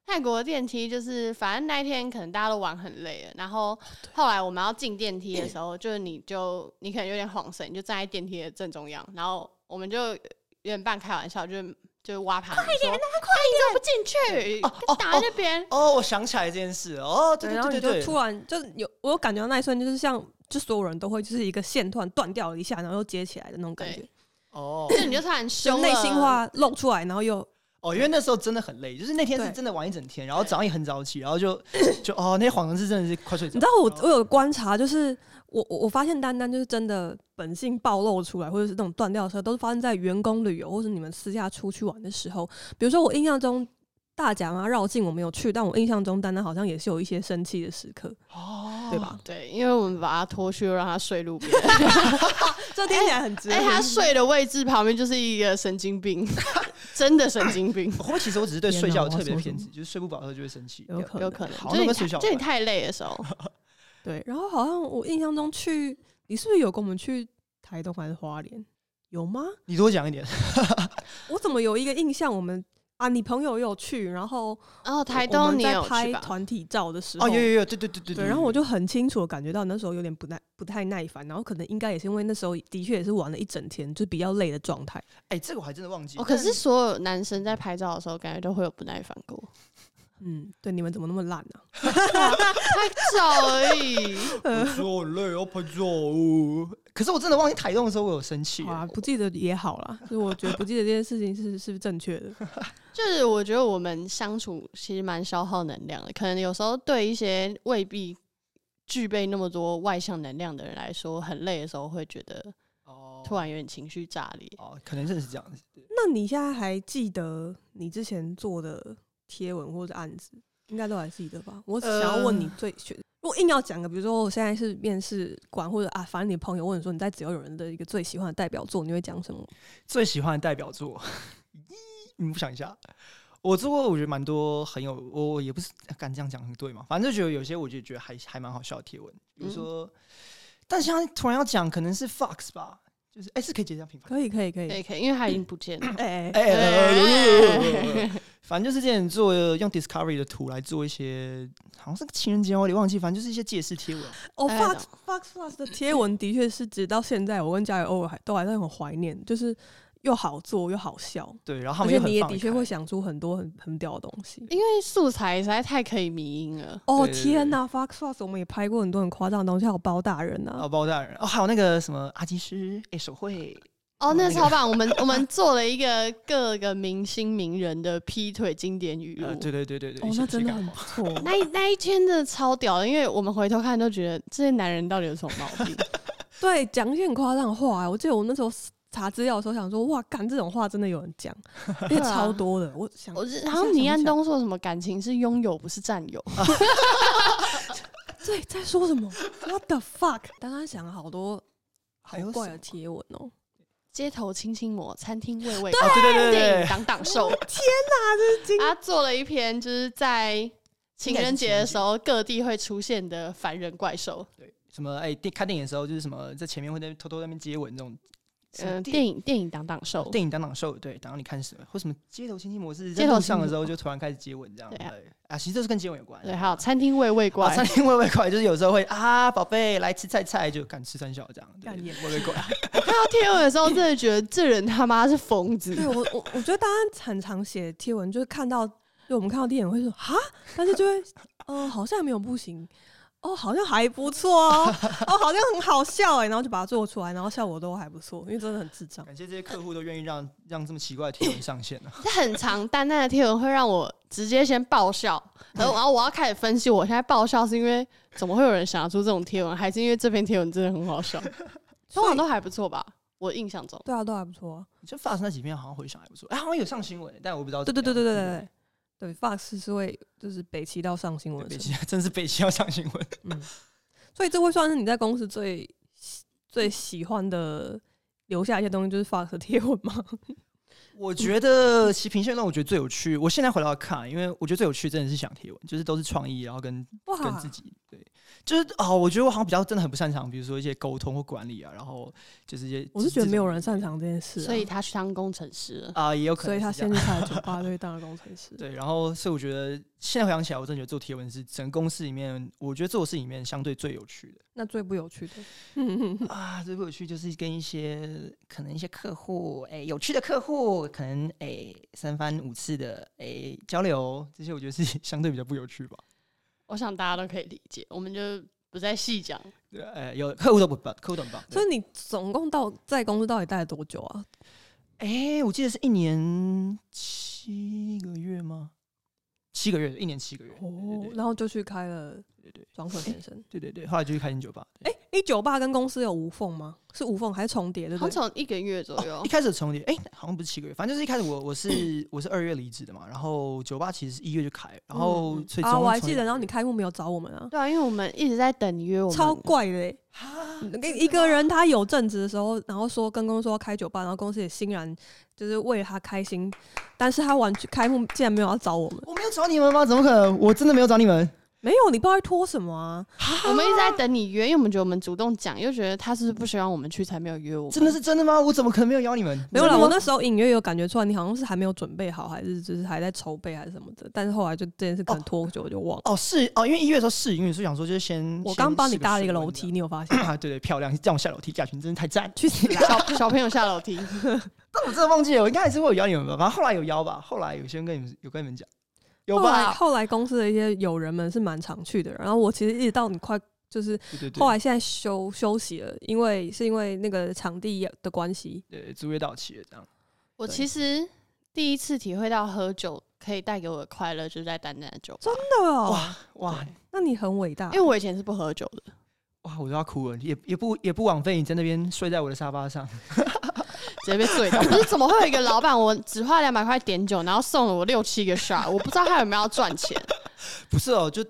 泰国的电梯就是，反正那一天可能大家都玩很累了，然后后来我们要进电梯的时候，就是你就你可能有点晃神，你就站在电梯的正中央，然后我们就有点半开玩笑，就就挖爬你说，快点，快点，怎么不进去？哦打在那边。哦，我想起来这件事哦，对对，然后对对对对，你就突然就是有，我有感觉到那一瞬间，就是像就所有人都会就是一个线突然断掉了一下，然后又接起来的那种感觉，哦。就你就突然就凶内心话露出来，然后又哦，因为那时候真的很累，就是那天是真的玩一整天，然后早上也很早起，然后就 就哦，那些晃神是真的是快睡着。你知道我我有观察，就是我我我发现丹丹就是真的本性暴露出来，或者是那种断掉的时候，都是发生在员工旅游或者你们私下出去玩的时候。比如说我印象中大甲嘛绕境我没有去，但我印象中丹丹好像也是有一些生气的时刻，哦，对吧？对，因为我们把他拖去，让他睡路边。这听起来很值得哎，他睡的位置旁边就是一个神经病，真的神经病，会不会其实我只是对睡觉特别偏执，就是睡不饱的时候就会生气。有可有可能。好就是你那个睡觉吧太就你太累的时候，对，然后好像我印象中去，你是不是有跟我们去台东还是花莲？有吗？你多讲一点。我怎么有一个印象，我们啊，你朋友有去，然后然后台东你在拍？团体照的时候，哦，有有有，对对对对对，然后我就很清楚的感觉到那时候有点不耐不太耐烦，然后可能应该也是因为那时候的确也是玩了一整天，就比较累的状态。哎，这个我还真的忘记。哦，可是所有男生在拍照的时候，感觉都会有不耐烦过。嗯，对，你们怎么那么烂呢、拍照而已，我说很累，要拍照哦。可是我真的忘记台东的时候我有生气。啊，不记得也好啦，就是我觉得不记得这件事情是是不正确的。就是我觉得我们相处其实蛮消耗能量的，可能有时候对一些未必具备那么多外向能量的人来说，很累的时候会觉得哦突然有点情绪炸裂。哦，可能真的是这样子。那你现在还记得你之前做的贴文或者案子，应该都还记得吧？我想要问你最选，如果硬要讲个，比如说我现在是面试官，或者啊，反正你朋友问你说你在只要有人的一个最喜欢的代表作，你会讲什么？最喜欢的代表作，你不想一下？我做过，我觉得蛮多很有，我也不是敢这样讲很对嘛，反正就觉得有些我就觉得还还蛮好笑的贴文，比如说，但现在突然要讲，可能是 Fox 吧，就是哎、是可以接这样品牌，可以，可以，可以。可以可以，因为它已经不见了。哎、哎、哎哎哎哎反正就是这样做用 Discovery 的图来做一些，好像是情人节，我有点忘记，反正就是一些借势贴文。哦哎，Fox Fox Plus 的贴文的确是，直到现在，我跟家里偶尔还都还是很怀念，就是又好做又好笑，对，然后他而且你也的确开会想出很多很很屌的东西。因为素材实在太可以迷音了。哦对对天呐 f o x Fox 我们也拍过很多很夸张的东西，还有包大人哦，啊，包大人哦，还有那个什么阿基师哎手绘，哦，那那个超棒！我们我们做了一个各个明星名人的劈腿经典语录。呃，对对对对对，哦，那真的很不错。那一那一天真的超屌的，因为我们回头看都觉得这些男人到底有什么毛病？对，讲一些很夸张的话、我记得我那时候查资料的时候想说，哇，干这种话真的有人讲，而且对啊超 多的。我想，我是然后倪安东说什么感情是拥有不是占有，对，在说什么？What the fuck？刚刚想了好多好还有怪的贴文哦。街头亲亲膜，餐厅喂喂，哦，对对对电影对，挡挡兽。天哪，这是惊 他做了一篇就是在情人节的时候各地会出现的凡人怪兽，对，什么哎电看电影的时候就是什么在前面会在偷偷在那边接吻这种呃，电电影电影档档寿，电影当当秀，对，然后你看什么或什么街头亲亲模式，街头在路上的时候就突然开始接吻这样，对啊啊，其实这是跟接吻有关，对，还有餐厅喂喂啊，怪餐，厅喂喂怪，就是有时候会啊，宝贝来吃菜菜，就敢吃三小这样，对干演喂喂怪，看到贴文的时候，真的觉得这人他妈是疯子。对我我我觉得大家很常写贴文，就是看到就我们看到电影会说哈，但是就会哦、好像没有不行，哦好像还不错哦，哦好像很好笑哎，然后就把它做出来，然后效果都还不错，因为真的很智障。感谢这些客户都愿意让让这么奇怪的贴文上线啊。这 很长淡淡的贴文会让我直接先爆笑，然 后然后我要开始分析，我现在爆笑是因为怎么会有人想要出这种贴文，还是因为这篇贴文真的很好笑？通常都还不错吧，我印象中。对啊，都还不错啊。就发生那几篇好像回想还不错，哎，好像有上新闻，但我不知道。对对对对对对对，Fox 是会就是北齐到上新闻北，齐真是北齐要上新闻。嗯，所以这会算是你在公司最最喜欢的留下一些东西，就是 Fox 的贴文吗？我觉得其实平线让我觉得最有趣，我现在回来看，因为我觉得最有趣真的是想贴文，就是都是创意，然后跟跟自，己对，就是哦，我觉得我好像比较真的很不擅长，比如说一些沟通或管理啊，然后就是一些我是觉得没有人擅长这件事啊、所以他去当工程师了。啊、也有可能所以他先去开了 酒吧，就会当了工程师。对，然后所以我觉得现在回想起来，我真的觉得做贴文是整个公司里面，我觉得做的事里面相对最有趣的。那最不有趣的，啊，最不有趣就是跟一些可能一些客户，哎、有趣的客户，可能哎、三番五次的哎、交流，这些我觉得是相对比较不有趣吧。我想大家都可以理解，我们就不再细讲。对，哎、有客户都不棒，客户都很棒。所以你总共到在公司到底待了多久啊？哎、我记得是一年七个月吗？七个月，一年七个月。对哦对，然后就去开了对对庄可先生。对对对，后来就去开新酒吧。对哎、你酒吧跟公司有无缝吗？是无缝还是重叠？对不好？像一个月左右一，开始重叠，哎、好像不是七个月，反正就是一开始我我是我是二月离职的嘛，然后酒吧其实一月就开，然后所以啊，我还记得，然后你开幕没有找我们啊，对啊，因为我们一直在等你约我们，超怪的、欸。一一个人他有正职的时候，然后说跟公司说要开酒吧，然后公司也欣然就是为了他开心，但是他完全开幕竟然没有要找我们，我没有找你们吗？怎么可能？我真的没有找你们。没有，你不知道在拖什么啊？我们一直在等你约，因为我们觉得我们主动讲，又觉得他是不是不希望我们去才没有约我。真的是真的吗？我怎么可能没有邀你们？没有啦，真的吗我那时候隐约有感觉出来，你好像是还没有准备好，还是就是还在筹备还是什么的，但是后来就这件事可能拖久，我就忘了。哦是哦，因为一月的时候试营运，所以想说就是先我刚帮你搭了一个先楼梯，你有发现？啊，对对，漂亮，让我下楼梯，驾群真的太赞。去死！小小朋友下楼梯，但我真的忘记了，我应该还是会有邀你们吧，反正后来有邀吧，后来有些人跟你们有跟你们讲，有后来吧？后来公司的一些友人们是蛮常去的，然后我其实一直到你快就是对对对，后来现在休休息了，因为是因为那个场地的关系。对租约到期了这样。我其实第一次体会到喝酒可以带给我的快乐，就是在丹丹的酒吧。真的哦，哇哇那你很伟大因为。我以前是不喝酒的，哇，我都要哭了，也也不也不枉费你在那边睡在我的沙发上。直接被醉到。不是怎么会有一个老板，我只花两百块点酒，然后送了我六七个 shot，我不知道他有没有要赚钱。不是哦，就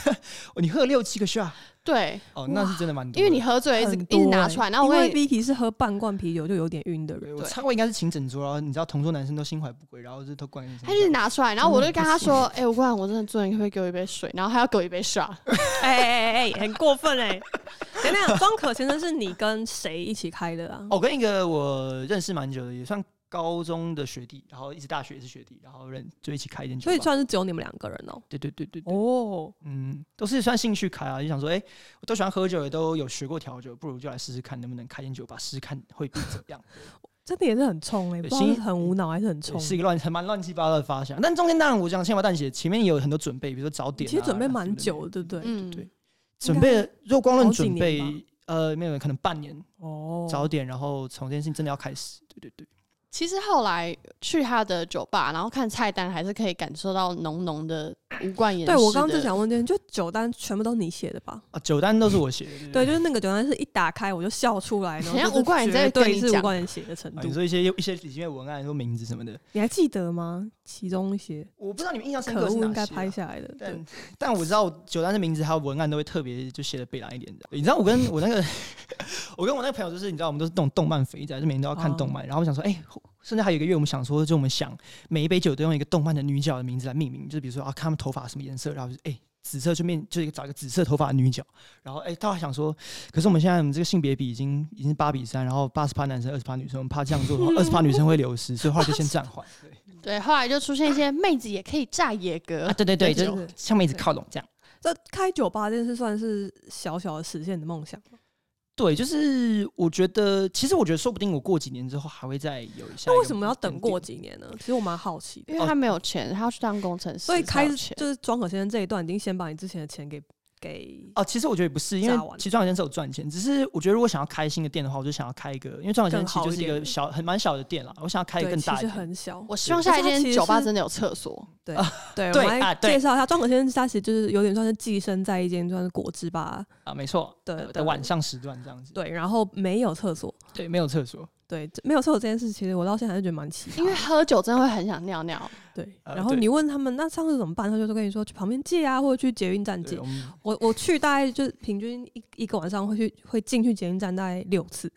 你喝了六七个 shot 对，哦，那是真的蛮多的。因为你喝醉了一直很多欸一直拿出来，然后我因为会 Vicky 是喝半罐啤酒就有点晕的人，我对唱过应该是请整桌，然后你知道同桌男生都心怀不轨，然后就都灌进他就是拿出来，然后我就跟他说：“ 哎、我跟你讲，我真的醉，你可不可以给我一杯水？”然后他要给我一杯 shot，哎哎哎哎，很过分哎！等等，庄可先生是你跟谁一起开的啊？我跟一个我认识蛮久的，也算高中的学弟，然后一直大学也是学弟，然后人就一起开一间酒吧。所以算是只有你们两个人哦。对对对对对，哦，嗯，都是算兴趣开啊，就想说，哎、我都喜欢喝酒，也都有学过调酒，不如就来试试看能不能开间酒吧，试试看会变怎么样。真的也是很冲哎，很无脑还是很冲。是一个乱很蛮乱七八糟的发想，但中间当然我讲千麻淡写，前面也有很多准备，比如说早点、啊，其实准备蛮久的，对不对？嗯，对准备了，如果光论准备，呃，没有可能半年哦，早点，然后从这件事情真的要开始，对对对。其实后来去他的酒吧，然后看菜单，还是可以感受到浓浓的无冠言。对我刚刚就想问就九单全部都是你写的吧？啊，九单都是我写的，对就是那个九单是一打开我就笑出来，然后就是很像吴冠言在绝对跟你讲是吴冠言写的程啊，度你。说一些一些里面文案或名字什么的，你还记得吗？其中一些我不知道你们印象深刻可恶是啊应该拍下来的。对但 但我知道九单的名字还有文案都会特别就写的北蓝一点的。你知道我跟我那个 我跟我那个朋友就是你知道我们都是那种动漫肥仔，就每天都要看动漫。然后我想说，哎、甚至还有一个月，我们想说，就我们想每一杯酒都用一个动漫的女角的名字来命名，就是比如说啊，看他们头发什么颜色，然后就是哎。紫色，就面就是找一个紫色头发的女角，然后哎，他还想说，可是我们现在我们这个性别比已经已经是八比三，然后八十趴男生，二十趴女生，我们怕这样做的话，二十趴女生会流失，所以后来就先暂缓。对对，后来就出现一些妹子也可以炸野格啊，，对对对，对对就是向妹子靠拢这样。这开酒吧这件事算是小小的实现的梦想吗。对，就是我觉得，其实我觉得说不定我过几年之后还会再有一下。那为什么要等过？几年呢？其实我蛮好奇的。因为他没有钱，他要去当工程师，所以开就是庄可先生这一段已经先把你之前的钱给给哦，其实我觉得也不是，因为其实庄小先生有赚钱，只是我觉得如果想要开新的店的话，我就想要开一个，因为庄小先生其实就是一个小很蛮小的店啦，我想要开一个对，其实更大一点。很小。我希望下一间酒吧真的有厕所，对啊对，对我们来啊对介绍一下庄可先生，他其实就是有点算是寄生在一间算是果汁吧，啊，没错，对对晚上时段这样子。对，然后没有厕所，对，没有厕所。对，没有厕所这件事，其实我到现在还是觉得蛮奇怪。因为喝酒真的会很想尿尿。对，然后你问他们那上次怎么办，他就说跟你说去旁边借啊，或者去捷运站借，。我我我去大概就是平均一一个晚上会去会进去捷运站大概六次。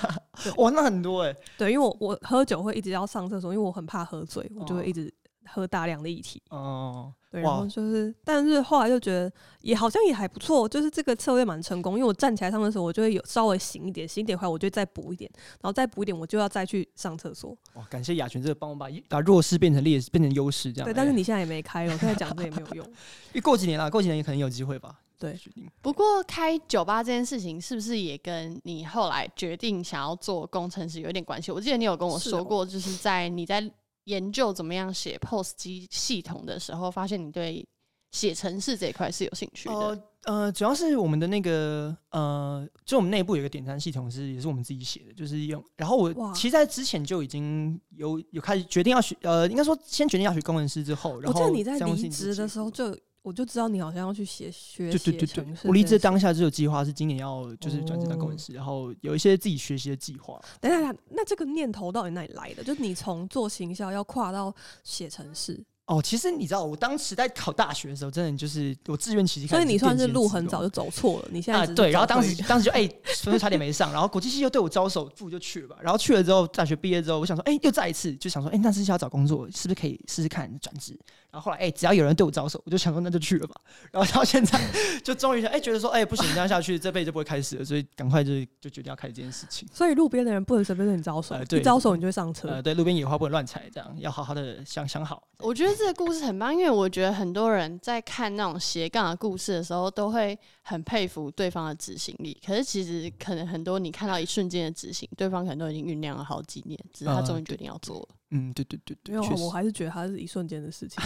哇，那很多哎。对，因为我我喝酒会一直要上厕所，因为我很怕喝醉，我就哦会一直喝大量的液体。哦，对，然后就是，但是后来就觉得也好像也还不错，就是这个策略蛮成功。因为我站起来上的时候，我就会有稍微醒一点，醒一点回来我就再补一点，然后再补一点，我就要再去上厕所。哇，感谢雅泉这个帮我把把弱势变成劣势，变成优势这样。对，但是哎你现在也没开了，我现在讲这也没有用。因为过几年了，过几年也可能有机会吧。对不过开酒吧这件事情，是不是也跟你后来决定想要做工程师有点关系？我记得你有跟我说过，就是在你在研究怎么样写 POS 机系统的时候，发现你对写程式这一块是有兴趣的。呃呃，主要是我们的那个呃，就我们内部有一个点餐系统是也是我们自己写的，就是用。然后我其实在之前就已经有有开始决定要学，呃，应该说先决定要学工程师之后，然后我记得你在离职的时候就我就知道你好像要去写学对对对对我离职这件事当下就有计划是今年要就是转职当工程哦师，然后有一些自己学习的计划。等一下，那这个念头到底哪里来的？就是你从做行销要跨到写程式，哦，其实你知道，我当时在考大学的时候，真的就是我志愿其实所以你算是路路很早就走错了。你现在啊，对，然后当时 当时就哎，分数差点没上，然后国际系又对我招手，不如就去了吧。然后去了之后，大学毕业之后，我想说，哎，又再一次就想说，哎，那是要找工作，是不是可以试试看转职？然后后来，哎，只要有人对我招手，我就想说那就去了吧。然后到现在，就终于想，哎，觉得说，哎，不行，这样下去这辈子就不会开始了，所以赶快就就决定要开始这件事情。所以路边的人不能随便对你招手，呃对一招手你就会上车。呃，对，路边野花不能乱踩，这样要好好的想想好。我觉得这个故事很棒，因为我觉得很多人在看那种斜杠的故事的时候，都会很佩服对方的执行力。可是其实可能很多你看到一瞬间的执行，对方可能都已经酝酿了好几年，只是他呃终于决定要做了。嗯，对对对对，没有，确实我还是觉得它是一瞬间的事情。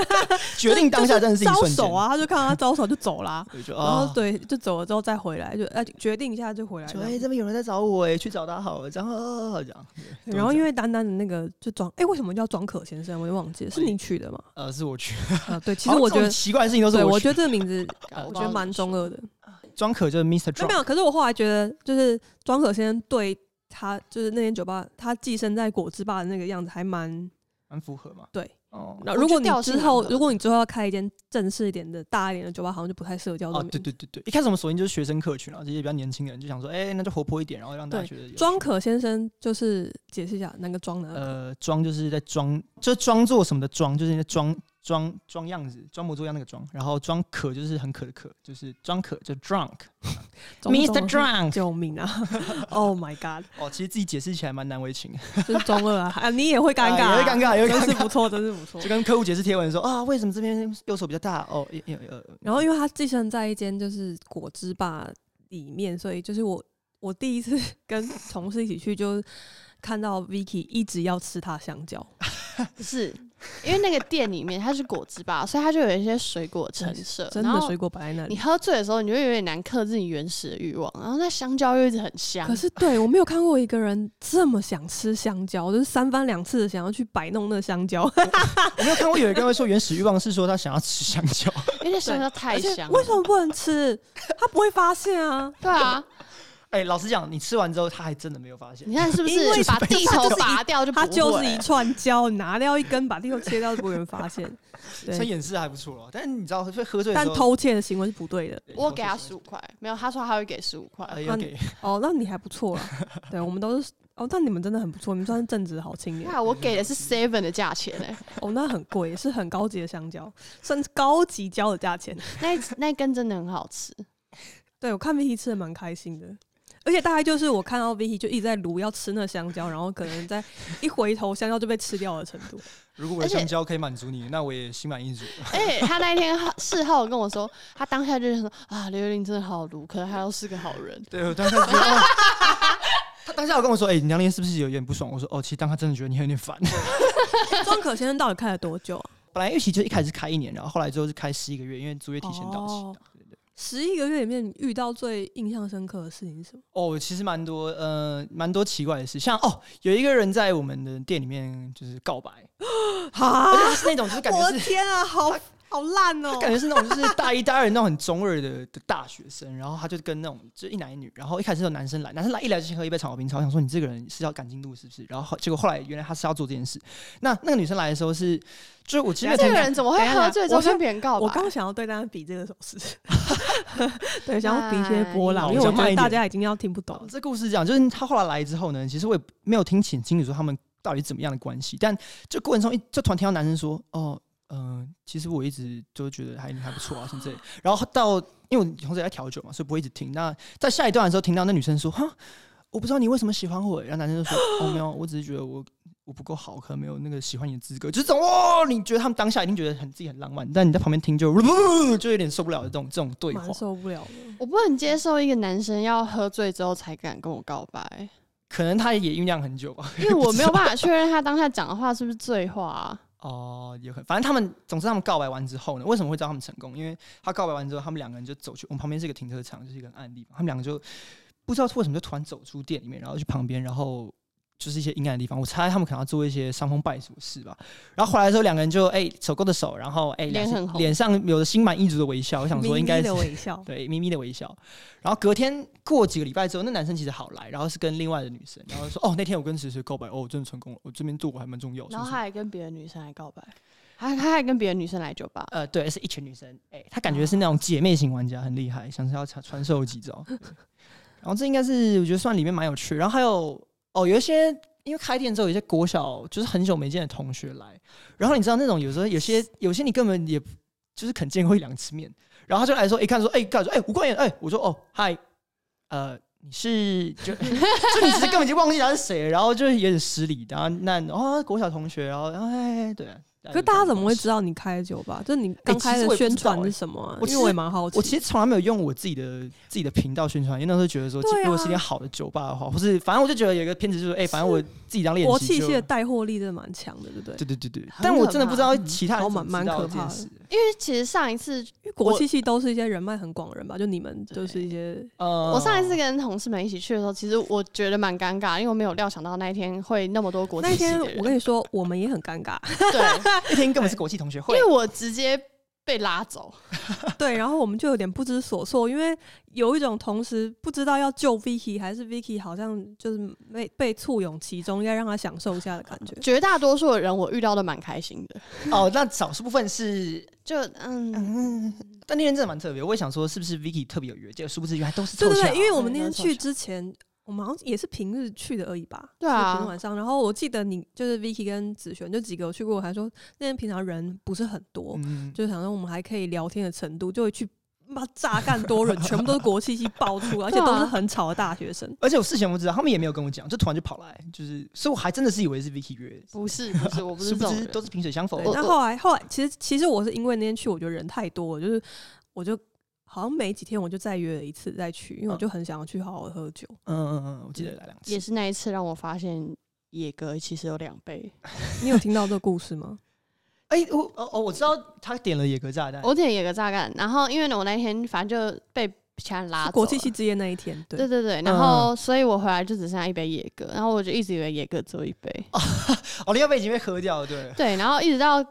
决定当下真的是一招瞬间手，啊，他就看到他招手就走啦。然后啊，对，就走了之后再回来，就呃决定一下就回来哎，这边有人在找我，哎，去找他好了，这样啊这样。然后因为为丹丹的那个就装，哎，为什么叫庄可先生？我也忘记了，是你取的吗？呃，是我去，啊，对，其实我觉得，奇怪的事情都是对，我去我觉得这个名字 我觉得蛮中二的。庄可就是 Drunk，没有，可是我后来觉得，就是庄可先生对他就是那间酒吧，他寄生在果汁吧的那个样子还蛮蛮符合嘛。对。哦那如果你之后，如果你之后要开一间正式一点的、大一点的酒吧，好像就不太适合叫这哦。对对对对，一开始我们锁定就是学生客群啊，这些比较年轻人就想说，哎，那就活泼一点，然后让大家觉得有庄可先生就是解释一下那个庄呢？呃庄就是在装，就是装作什么的装，就是在装装装样子，装模作样那个装，然后装可就是很渴的渴，就是装可就 drunk，Mr. Drunk 救命啊！Oh my god，哦，其实自己解释起来蛮难为情 是中二啊！啊，你也会尴尬、啊也会尴尬也会真是不错，真是不错就。跟客户解释贴文说啊，为什么这边右手比较大？哦，也也呃，然后因为他寄生在一间就是果汁吧里面，所以就是我我第一次跟同事一起去，就看到 Vicky 一直要吃他香蕉，是，因为那个店里面它是果汁吧，所以它就有一些水果陈设，然后真的水果摆在那里你。喝醉的时候，你就会有点难克制你原始的欲望，然后那香蕉又一直很香。可是对我没有看过一个人这么想吃香蕉，就是三番两次的想要去摆弄那个香蕉，我没有看过有一个人会说原始欲望是说他想要吃香蕉，因为香蕉太香了。为什么不能吃？他不会发现啊。对啊，哎，老实讲，你吃完之后他还真的没有发现你。看是不因为是把地头拔掉就不它就是一串 胶，你拿掉一根，把地头切掉，就不会有人发现。对，所以掩饰还不错哦，但是你知道所以喝醉但，偷窃的行为是不对的。我给他十五块，没有，他说他会给十五块。呃，有给哦，那你还不错了。对，我们都是哦，但你们真的很不错，你们算是正直好青年。那，我给的是 seven 的价钱哎、哦，那很贵，是很高级的香蕉，算是高级蕉的价钱。那一那一根真的很好吃。对我看 Vicky 吃的蛮开心的，而且大概就是我看到 Vicky 就一直在撸要吃那香蕉，然后可能在 一回头香蕉就被吃掉的程度。如果我的香蕉可以满足你，那我也心满意足。而且他那一天事后跟我说，他当下就是说啊，刘玉玲真的好毒，可能他又是个好人。对，我当下觉得，哦他当下有跟我说：“哎、你那天是不是有点不爽？”我说：“哦，其实当他真的觉得你有点烦。庄可先生到底开了多久啊？本来预期就一开始开一年，然后后来之后是开十一个月，因为租约提前到期。十一个月里面遇到最印象深刻的事情是什么？哦，其实蛮多，呃，蛮多奇怪的事，像哦，有一个人在我们的店里面就是告白，啊而且他是那种就是感觉是。的天啊，好好烂哦、他感觉是那种就是大一、大二那种很中二的的大学生，然后他就跟那种就一男一女，然后一开始有男生来，男生来一来就先喝一杯长岛冰茶，我想说你这个人是要赶进度是不是？然后后结果后来原来他是要做这件事。那那个女生来的时候是，就是我其实这个人怎么会喝醉之后我先跟别人告白？我刚想要对大家比这个手势，对，想要比一些波浪，哎因为我觉得大家已经要听不懂哦。这故事这样，就是他后来来之后呢，其实我也没有听清清楚说他们到底怎么样的关系，但这过程中一就突然听到男生说，哦，嗯、其实我一直都觉得还还不错啊什么之类。然后到因为我同时也在调酒嘛，所以不会一直听。那在下一段的时候，听到那女生说，哈，我不知道你为什么喜欢我欸。然后男生就说，哦，没有，我只是觉得我。我不够好，可能没有那个喜欢你的资格，就是这种哦。你觉得他们当下一定觉得很自己很浪漫，但你在旁边听就 就有点受不了的这种这种对话。受不了的。我不能接受一个男生要喝醉之后才敢跟我告白，可能他也酝酿很久吧。因为我没有办法 确认他当下讲的话是不是醉话、啊。哦，也可能，反正他们，总之他们告白完之后呢，为什么会知道他们成功？因为他告白完之后，他们两个人就走去我们旁边是一个停车场，就是一个案例嘛，他们两个就不知道为什么就突然走出店里面，然后去旁边，然后就是一些阴暗的地方，我猜他们可能要做一些伤风败俗的事吧。然后回来的时候，两个人就哎、手勾着手，然后哎、两脸很红脸上有着心满意足的微笑，我想说应该是微笑，对，咪咪的微笑。然后隔天过几个礼拜之后，那男生其实好来，然后是跟另外的女生，然后说：“哦，那天我跟谁谁告白，哦，我真的成功了，我这边做过还蛮重要。”然后他还跟别的女生来告白，他他还跟别的女生来酒吧。呃，对，是一群女生，哎、他感觉是那种姐妹型玩家，很厉害，想是要传传授几招。然后这应该是我觉得算里面蛮有趣。然后还有哦，有一些因为开店之后，有些国小就是很久没见的同学来，然后你知道那种有时候有些有些你根本也就是肯见过一两次面，然后他就来说，一看说，哎、看说，哎、吴冠言，哎、我说哦，嗨，呃。你是就 就你其实根本就忘记他是谁，然后就是有点失礼，然后那哦国小同学，然后然后哎对，可是大家怎么会知道？你开酒吧？就是你刚开的实我也不知道宣传欸是什么啊？我其实因为我也蛮好奇。我其实从来没有用我自己的自己的频道宣传，因为那时候觉得说，啊如果是一间好的酒吧的话，或是反正我就觉得有一个偏执，就是哎、反正我自己当练习就国器械的带货力真的蛮强的，对不对？对对对对，但我真的不知道嗯其他人好蛮蛮可怕的。因为其实上一次因为国器系都是一些人脉很广的人吧，就你们就是一些呃我上一次跟同事们一起去的时候，其实我觉得蛮尴尬，因为我没有料想到那一天会那么多国际那一天系的人我跟你说，我们也很尴尬。对，那天根本是国际同学会因为，我直接被拉走，对，然后我们就有点不知所措，因为有一种同时不知道要救 Vicky 还是 Vicky 好像就是被被簇拥其中，应该让他享受一下的感觉。绝大多数的人我遇到的蛮开心的，哦，那少数部分是，就嗯，嗯，但那天真的蛮特别。我也想说，是不是 Vicky 特别有约，结果殊不知原来都是凑巧对对对，因为我们那天去之前，我们好像也是平日去的而已吧。对啊是平日晚上。然后我记得你就是 Vicky 跟子璇就几个有去过，还说那天平常人不是很多，嗯，就想说我们还可以聊天的程度，就会去妈炸干多人，全部都是国气系 爆出来，而且都是很吵的大学生。而且我事前不知道，他们也没有跟我讲，就突然就跑来，就是，所以我还真的是以为是 Vicky 约，不是不是，我不是 不这种人知都是萍水相逢对，。那后来后来其实其实我是因为那天去，我觉得人太多了，就是我就好像没几天我就再约了一次再去，因为我就很想要去好好喝酒。嗯嗯嗯，我记得来两次也。是那一次让我发现野哥其实有两倍。你有听到这个故事吗？哎、我哦哦，我知道他点了野格炸弹。我点野格炸弹，然后因为呢，我那天反正就被其他人拉国际系之夜那一天，对对对对，然后所以我回来就只剩下一杯野格，然后我就一直以为野格只有一杯，哦，另外一杯已经被喝掉了，对。对，然后一直到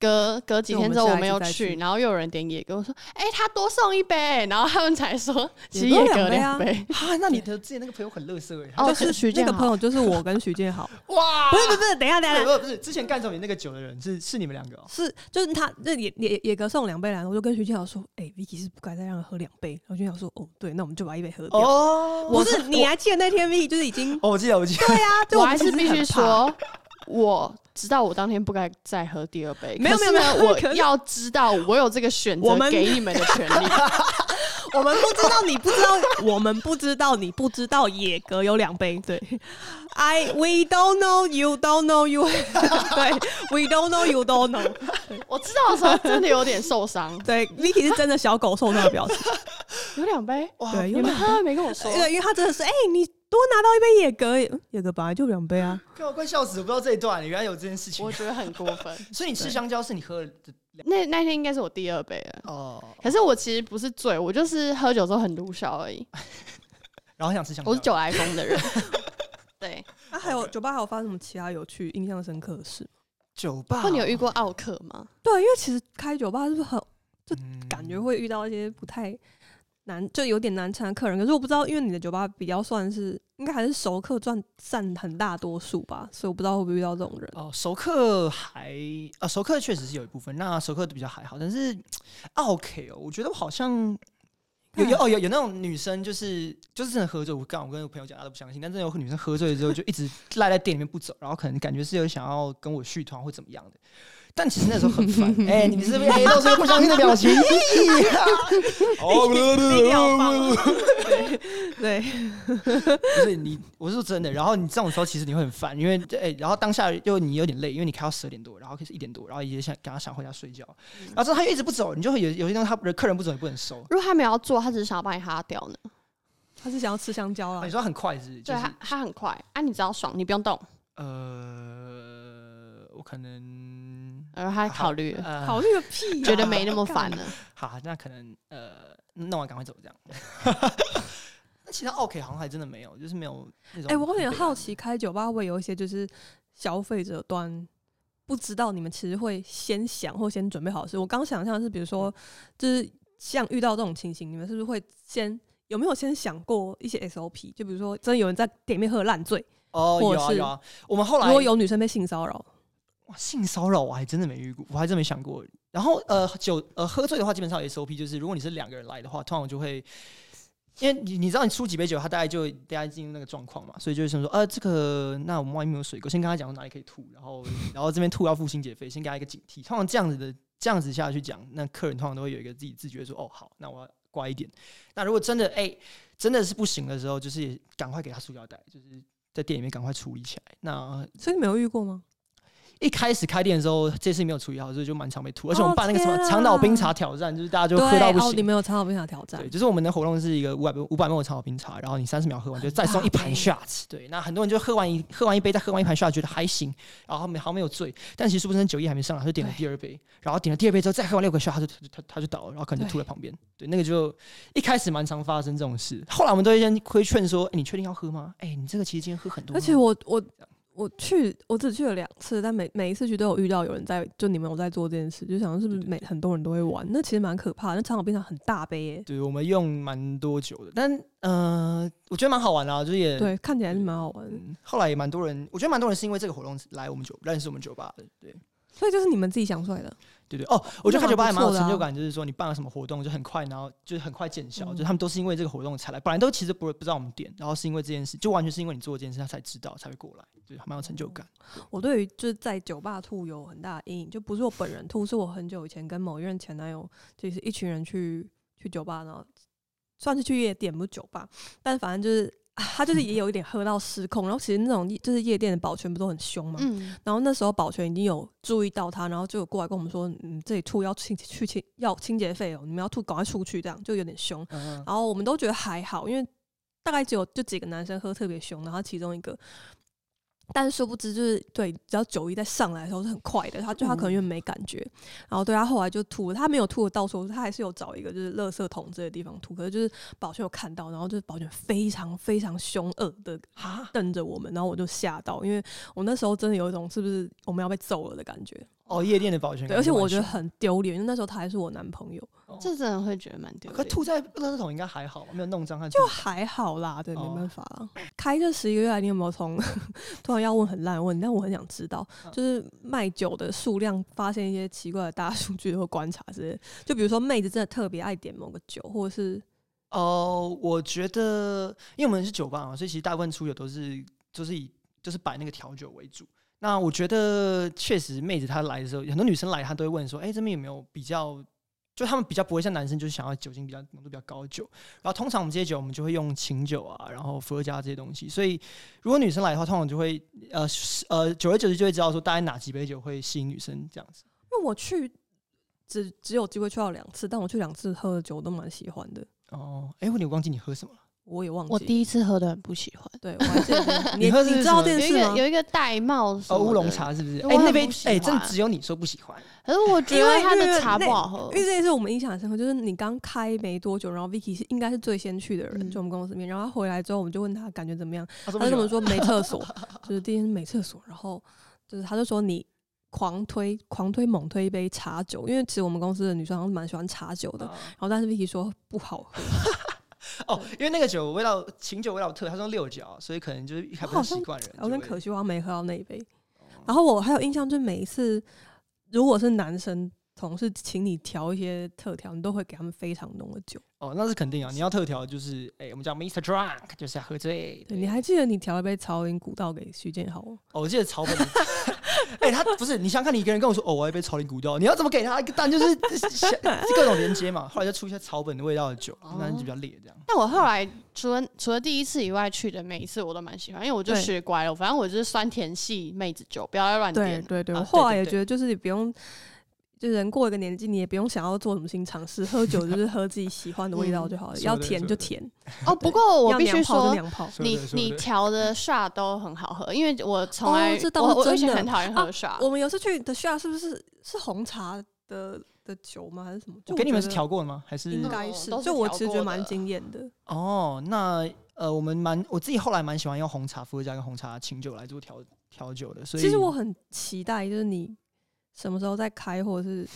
隔隔几天之后我没有去，然后又有人点野哥，我说哎、他多送一杯，然后他们才说 其实野哥野哥两杯啊。啊，那你的之前那个朋友很乐色哎，哦就是徐建个朋友，就是我跟徐建豪。哇，不是不是不是，等一下等一下，不是不是，之前干走你那个酒的人是是你们两个哦。是就是他这野野野哥送两杯来，我就跟徐建豪说，哎、v i c k y 是不该再让人喝两杯。然后徐建豪说，哦对，那我们就把一杯喝掉。哦不是，你还记得那天 Vicky 就是已经哦，我记得我记得，对啊，就我还是必须说，我知道我当天不该再喝第二杯。没有没有没有我要知道我有这个选择我们给你们的权利。我们不知道你不知道，我们不知道你不知道野格有两杯，对，I we don't know you don't know you，对，we don't know you don't know，我知道的时候真的有点受伤，对，Vicky 是真的小狗受伤的表情，有两杯，哇对，有两你们喝没跟我说？对，因为他真的是，哎、你多拿到一杯野格，野格本来就两杯啊，给我快笑死，我不知道这一段原来有这件事情我。觉得很过分。所以你吃香蕉是你喝了的那那天应该是我第二杯了，哦，可是我其实不是醉，我就是喝酒之后很鲁小而已。然后想吃香蕉。我是酒来疯的人。对，那、还有酒吧还有发生什么其他有趣、印象深刻的事？酒吧，那你有遇过奥克吗？对，因为其实开酒吧是不是很就嗯感觉会遇到一些不太难，就有点难缠的客人。可是我不知道，因为你的酒吧比较算是应该还是熟客占占很大多数吧，所以我不知道会不会遇到这种人。哦，熟客还啊，熟客确实是有一部分，那熟客比较还好，但是 OK 哦，我觉得我好像有有哦有有那种女生就是就是真的喝醉，我刚我跟朋友讲，他都不相信，但真的有女生喝醉了之后就一直赖在店里面不走，然后可能感觉是有想要跟我续团或怎么样的。但其实那时候很烦，哎、你是不是哎露出一个不相信的表情？对，不是你，我是说真的。然后你这种时候其实你会很烦，因为哎、然后当下又你有点累，因为你开到十二点多，然后开始一点多，然后也想赶快想回家睡觉，然后之后他又一直不走，你就会有有些东西他客人不走你不能收。如果他没有要做，他只是想要把你哈掉呢？他是想要吃香蕉啦啊你。说很快是不是？就是对他，他很快啊，你只要爽，你不用动。呃，我可能然后他考虑了，呃考虑个屁、啊，觉得没那么烦了。好，那可能呃弄完赶快走这样。那其他 OK 好像还真的没有，就是没有那种。哎、我有点好奇，开酒吧会有一些就是消费者端不知道你们其实会先想或先准备好的事？我刚想象的是，比如说，就是像遇到这种情形，你们是不是会先有没有先想过一些 SOP？就比如说，真的有人在店里面喝得烂醉，哦，或者是有啊有啊，我们后来如果有女生被性骚扰，哇，性骚扰我还真的没遇过，我还真没想过。然后呃，酒呃喝醉的话，基本上 SOP 就是，如果你是两个人来的话，通常就会，因为你你知道你出几杯酒，他大概就大概进入那个状况嘛，所以就会想说，呃，这个那我们外面有水沟，先跟他讲哪里可以吐，然后然后这边吐要付清洁费，先给他一个警惕。通常这样子的这样子下去讲，那客人通常都会有一个自己自觉说，哦好，那我要乖一点。那如果真的哎、真的是不行的时候，就是也赶快给他塑料袋，就是在店里面赶快处理起来。那所以没有遇过吗？一开始开店的时候，这次没有处理好，所以就蛮常被吐。而且我们哦办那个什么长岛冰茶挑战，就是大家就喝到不行。你们有长岛冰茶挑战对，，就是我们的活动是一个五百五百毫长岛冰茶，然后你三十秒喝完 就再送一盘很大杯 shots。对，那很多人就喝完一喝完一杯，再喝完一盘 shot，觉得还行，然后没好像没有醉，但其实殊不是酒意还没上来，他就点了第二杯，然后点了第二杯之后再喝完六个 shot，他就他就他他就倒了，然后可能就吐在 旁边。对，那个就一开始蛮常发生这种事，后来我们都会先规劝说，哎，你确定要喝吗？哎，你这个其实今天喝很多。而且我我我去，我只去了两次，但每每一次去都有遇到有人在，就你们有在做这件事，就想说是不是每很多人都会玩？那其实蛮可怕的。那长岛冰茶很大杯耶，对，我们用蛮多久的，但呃，我觉得蛮好玩的、啊，就是也对，看起来是蛮好玩。嗯，后来也蛮多人，我觉得蛮多人是因为这个活动来我们酒认识我们酒吧的，对所以就是你们自己想出来的，对对。哦，我觉得开酒吧也蛮有成就感，就是说你办了什么活动就很快，然后就是很快见效，嗯就是他们都是因为这个活动才来，本来都其实不不知道我们店，然后是因为这件事，就完全是因为你做这件事，他才知道才会过来，对，还蛮有成就感。我对于就是在酒吧吐有很大的阴影，就不是我本人吐，是我很久以前跟某一任前男友，就是一群人去去酒吧，然后算是去夜店，不是酒吧，但反正就是。啊他就是也有一点喝到失控，然后其实那种夜就是夜店的保全不都很凶嘛，嗯，然后那时候保全已经有注意到他，然后就有过来跟我们说，嗯，这里吐要清去清要清洁费哦，你们要吐赶快出去，这样就有点凶。嗯，然后我们都觉得还好，因为大概只有就几个男生喝特别凶，然后其中一个，但是殊不知就是对，只要酒意再上来的时候是很快的，他就他可能因为没感觉，然后对他后来就吐了，他没有吐的到处，他还是有找一个就是垃圾桶这个地方吐，可是就是保全有看到，然后就是保全非常非常凶恶的哈，瞪着我们，然后我就吓到，因为我那时候真的有一种是不是我们要被揍了的感觉。哦，夜店的保全对，而且我觉得很丢脸，因为那时候他还是我男朋友，哦这真的会觉得蛮丢脸。可吐在垃圾桶应该还好吧，没有弄脏和就还好啦，对，没哦办法啦。开这十一个月来，你有没有从 突然要问很烂问题？但我很想知道，嗯就是卖酒的数量发现一些奇怪的大数据或观察之类的，就比如说妹子真的特别爱点某个酒，或者是哦，我觉得，因为我们是酒吧嘛，所以其实大部分出酒都是就是以就是摆那个调酒为主。那我觉得确实，妹子她来的时候，很多女生来，她都会问说：“哎、这边有没有比较？”就他们比较不会像男生，就是想要酒精比较浓度比较高的酒。然后通常我们这些酒，我们就会用琴酒啊，然后伏特加这些东西。所以如果女生来的话，通常就会呃呃，久而久之就会知道说大概哪几杯酒会吸引女生这样子。因为我去只只有机会去到两次，但我去两次喝的酒我都蛮喜欢的，哦，哎、我你忘记你喝什么了？我也忘记。我第一次喝的很不喜欢，对我还记得你 你喝的是你知道这件事吗有一个？有一个玳瑁什哦，么乌龙，茶是不是？我哎、那很杯哎、不喜欢真只有你说不喜欢。可是我觉因为得它因为的茶那不好喝因。为这件事我们印象很深刻，就是你刚开没多久，然后 Vicky 是应该是最先去的人，嗯就我们公司里面，然后他回来之后，我们就问他感觉怎么样，他说他就跟我们说说没厕 所，就是第一天没厕所，然后就是他就说你狂推狂推猛推一杯茶酒，因为其实我们公司的女生好像蛮喜欢茶酒的，然后但是 Vicky 说不好喝，哦，因为那个酒味道，琴酒味道特，它是用六角，所以可能就是还不习惯人。就会有点可惜我没喝到那一杯。哦然后我还有印象，就每一次如果是男生同事请你调一些特调，你都会给他们非常浓的酒。哦，那是肯定啊！你要特调就是，哎、我们叫 Mr. Drunk，就是要喝醉。对，你还记得你调了一杯曹林古道给徐建豪吗？哦，我记得草本，哎、他不是你想想看，你一个人跟我说，哦，我要一杯草林古道，你要怎么给他？当然就是是各种连接嘛。后来就出一些草本的味道的酒，那就比较烈这样。但我后来除了除了第一次以外去的每一次我都蛮喜欢，因为我就对学乖了，反正我就是酸甜系妹子酒，不要再乱点。对对对，啊我后来也觉得，就是你不用，就人过一个年纪，你也不用想要做什么新尝试，喝酒就是喝自己喜欢的味道就好了，嗯要甜就甜，哦，不过我必须说。你你调的 shot 都很好喝，因为我从来、哦这倒是我我以前很讨厌啊喝 shot，、我们有次去的 shot 是不是是红茶的的酒吗？还是什么？就我给你们是调过的吗？还是应该是，就我其实觉得蛮惊艳的。哦，那呃，我们蛮我自己后来蛮喜欢用红茶伏特加跟红茶清酒来做调调酒的，所以其实我很期待，就是你什么时候再开，或者是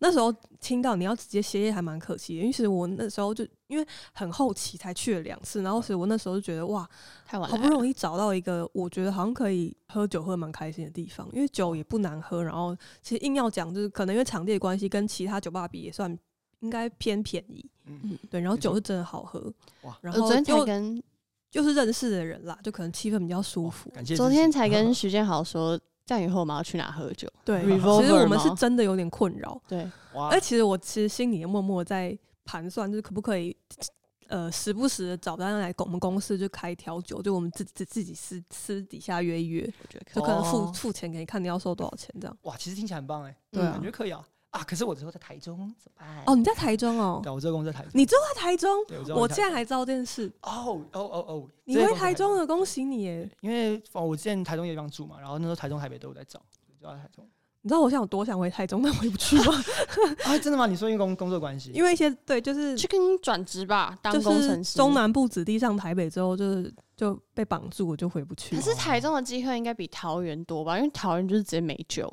那时候听到你要直接歇业，还蛮可惜的。因为其实我那时候就因为很后期才去了两次，然后所以我那时候就觉得哇，太晚好不容易易找到一个我觉得好像可以喝酒喝蛮开心的地方，因为酒也不难喝，然后其实硬要讲就是可能因为场地的关系，跟其他酒吧比也算应该偏便宜，嗯对，然后酒是真的好喝，哇然后我昨天才又跟就是认识的人啦，就可能气氛比较舒服。感谢昨天才 跟徐建豪说，这样以后我们要去哪喝酒？对，其实我们是真的有点困扰，对，哇而其实我其实心里默默在盘算，就是可不可以，呃，时不时的找单来我们公司就开调酒，就我们自自自己私私底下约一约，我觉得可。就可能付、哦付钱给你看你要收多少钱这样。哇，其实听起来很棒哎，对啊感觉可以啊啊！可是我之后在台中怎么办？哦，你在台中哦？对，我这个公司在台中。你住在台中？对，我知道我你在现在才知道这件事。哦哦哦哦，你回台中了，恭喜你耶！因为哦我之前台中有地方住嘛，然后那时候台中、台北都有在找，就在台中。你知道我现在有多想回台中，但回不去吗？啊，真的吗？你说因为工工作关系？因为一些对，就是去跟你转职吧，当就是工程师。中南部子弟上台北之后，就是就被绑住，我就回不去可。是台中的机会应该比桃园多吧？因为桃园就是直接没酒。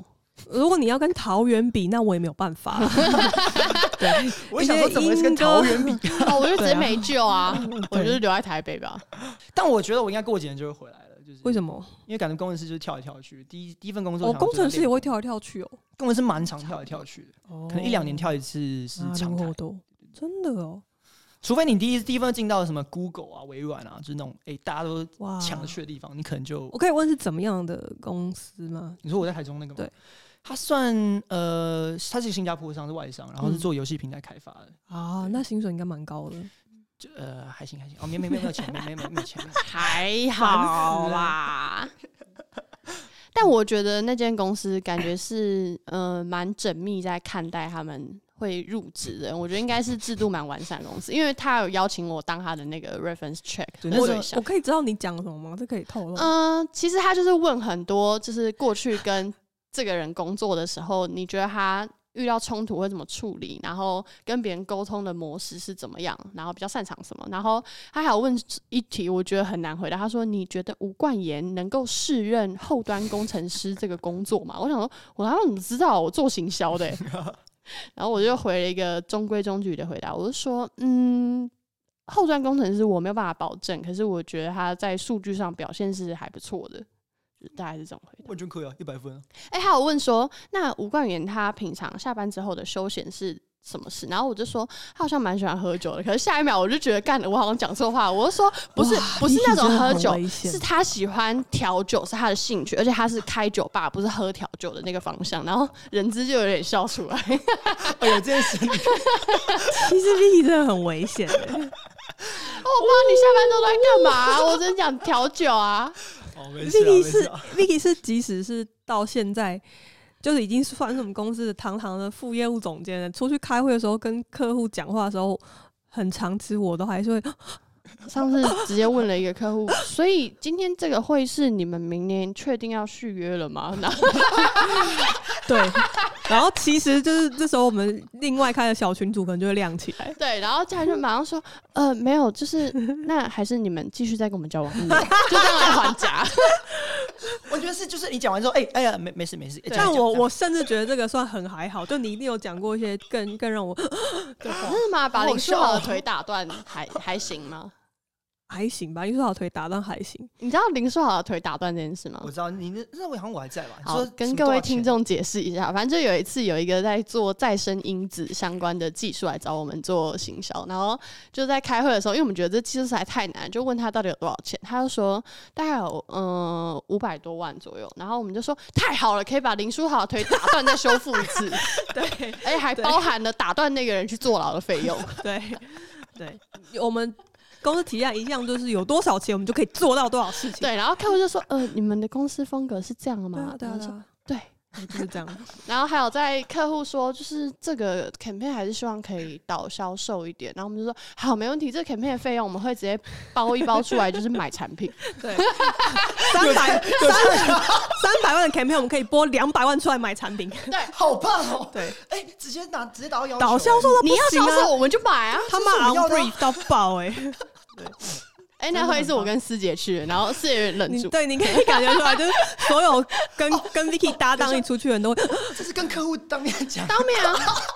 如果你要跟桃园比，那我也没有办法。对，我想说怎么跟桃园比？哦，我就直接没救啊！我就是留在台北吧。但我觉得我应该过几年就会回来了，就是为什么？因为感觉工程师就是跳来跳去，第一第一份工作哦，想说工程师也会跳来跳去哦，工程师蛮常跳来跳去的，可能一两年跳一次是啊常态真的哦，除非你第一第一份进到什么 Google 啊、微软啊，就是那种哎、大家都，抢着去的地方，你可能就我可以问是怎么样的公司吗？你说我在台中那个吗？对，它算呃，他是一个新加坡商，是外商，然后是嗯做游戏平台开发的，啊，那薪水应该蛮高的。就呃还行还行，哦没没没没有钱，没没没没有钱，没有钱 还好啦。但我觉得那间公司感觉是呃蛮缜密在看待他们会入职的人，我觉得应该是制度蛮完善的公司，因为他有邀请我当他的那个 reference check 对那时候的对象我。可以知道你讲什么吗？这可以透露。嗯、其实他就是问很多，就是过去跟这个人工作的时候，你觉得他遇到冲突会怎么处理，然后跟别人沟通的模式是怎么样，然后比较擅长什么。然后他还有问一题，我觉得很难回答。他说：“你觉得吴冠言能够胜任后端工程师这个工作吗？” 我想说，我他怎么知道？我做行销的欸、然后我就回了一个中规中矩的回答，我就说：“嗯。”后端工程师我没有办法保证，可是我觉得他在数据上表现是还不错的，大概是这种回答。完全可以啊，一百分啊。哎、还有问说，那吴冠元他平常下班之后的休闲是什么事？然后我就说他好像蛮喜欢喝酒的，可是下一秒我就觉得干了，我好像讲错话，我就说不是不是那种喝酒是他喜欢调酒，是他的兴趣，而且他是开酒吧，不是喝调酒的那个方向。然后人资就有点笑出来，哎呀，这件事，其实 Vicky 真的很危险欸，我不知道你下班都在干嘛，我只是讲调酒啊。哦，没事啊，Vicky 是啊。Vicky 是，即使是到现在，就是已经算是我们公司的堂堂的副业务总监了。出去开会的时候，跟客户讲话的时候，很长期我都还是会，上次直接问了一个客户，所以今天这个会是你们明年确定要续约了吗？然后 对。然后其实就是这时候我们另外开的小群组可能就会亮起来。对，然后家人就马上说，呃，没有，就是那还是你们继续再跟我们交往就这样来还价。我觉得是，就是你讲完之后，哎、哎呀，没没事没事。哎但我我甚至觉得这个算很还好，就你一定有讲过一些更更让我的 话，真的吗？把好林书笑哦豪的腿打断还还行吗？还行吧，因为好腿打，断还行。你知道林书豪的腿打断这件事吗我？知道你那那位好像我还在吧？好说，跟各位听众解释一下，反正就有一次有一个在做再生因子相关的技术来找我们做行销，然后就在开会的时候，因为我们觉得这技术实在太难，就问他到底有多少钱，他就说大概有嗯五百多万左右，然后我们就说太好了，可以把林书豪的腿打断 再修复一次，对而且还包含了打断那个人去坐牢的费用。对对，我们公司提案一项就是有多少钱，我们就可以做到多少事情。对，然后客户就说呃你们的公司风格是这样的吗对啊？对啊对。就是这样。然后还有在客户说，就是这个 campaign 还是希望可以导销售一点，然后我们就说好，没问题，这个 campaign 的费用我们会直接包一包出来，就是买产品。对，三百三三百万的 campaign，我们可以拨两百万出来买产品。对好棒哦！对，哎、直接拿直接达到要，导销售都你要销售我们就买啊。他妈 on 的啊 brief 到爆哎、哎、那会是我跟师姐去，然后师姐忍住。你对，你可以感觉出来，就是所有跟跟 Vicky 搭档一出去的人都会，这是跟客户当面讲，当面啊，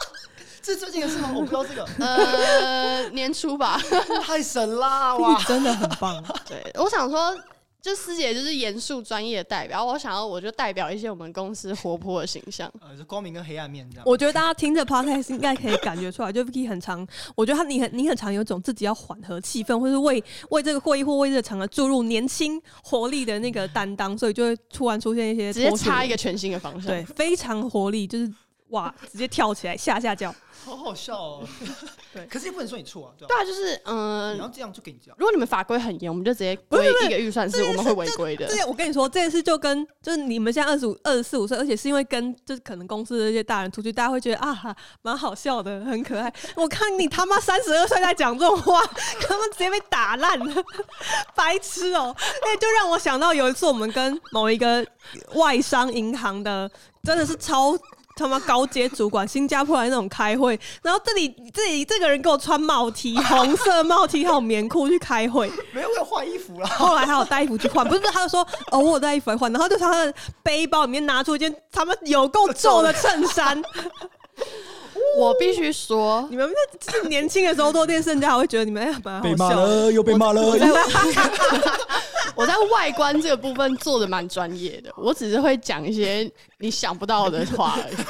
这是最近的事吗？我不知道这个，呃，年初吧。太神啦！哇真的很棒。对，我想说，就师姐就是严肃专业的代表，我想要我就代表一些我们公司活泼的形象。呃，是光明跟黑暗面这样。我觉得大家听着 podcast 应该可以感觉出来，就 Vicky 很常，我觉得他你很你很常有种自己要缓和气氛，或是为为这个会议或为这个场合注入年轻活力的那个担当，所以就会突然出现一些直接插一个全新的方向。对，非常活力，就是哇，直接跳起来吓吓叫。好好笑哦。对可是也不能说你错啊，对吧、对啊，就是嗯、你要这样就给你这样。如果你们法规很严，我们就直接规一个预算是我们会违规的这。件我跟你说，这件事就跟就是你们现在二十五、二十四五岁，而且是因为跟就是可能公司的这些大人出去，大家会觉得啊，哈蛮好笑的，很可爱。我看你他妈三十二岁在讲这种话，他们直接被打烂了，白痴哦、那就让我想到有一次我们跟某一个外商银行的，真的是超。他妈高阶主管，新加坡来那种开会，然后这里这里这个人给我穿帽 T，红色帽 T 还有棉裤去开会，没有，我有换衣服了。后来还有带衣服去换，不是不是，他就说哦，我有带衣服来换，然后就从他的背包里面拿出一件他们有够皱的衬衫。我必须说，你们是年轻的时候做电视，人家还会觉得你们哎蛮好笑的。又被骂了我在 我在外观这个部分做的蛮专业的，我只是会讲一些你想不到的话而已。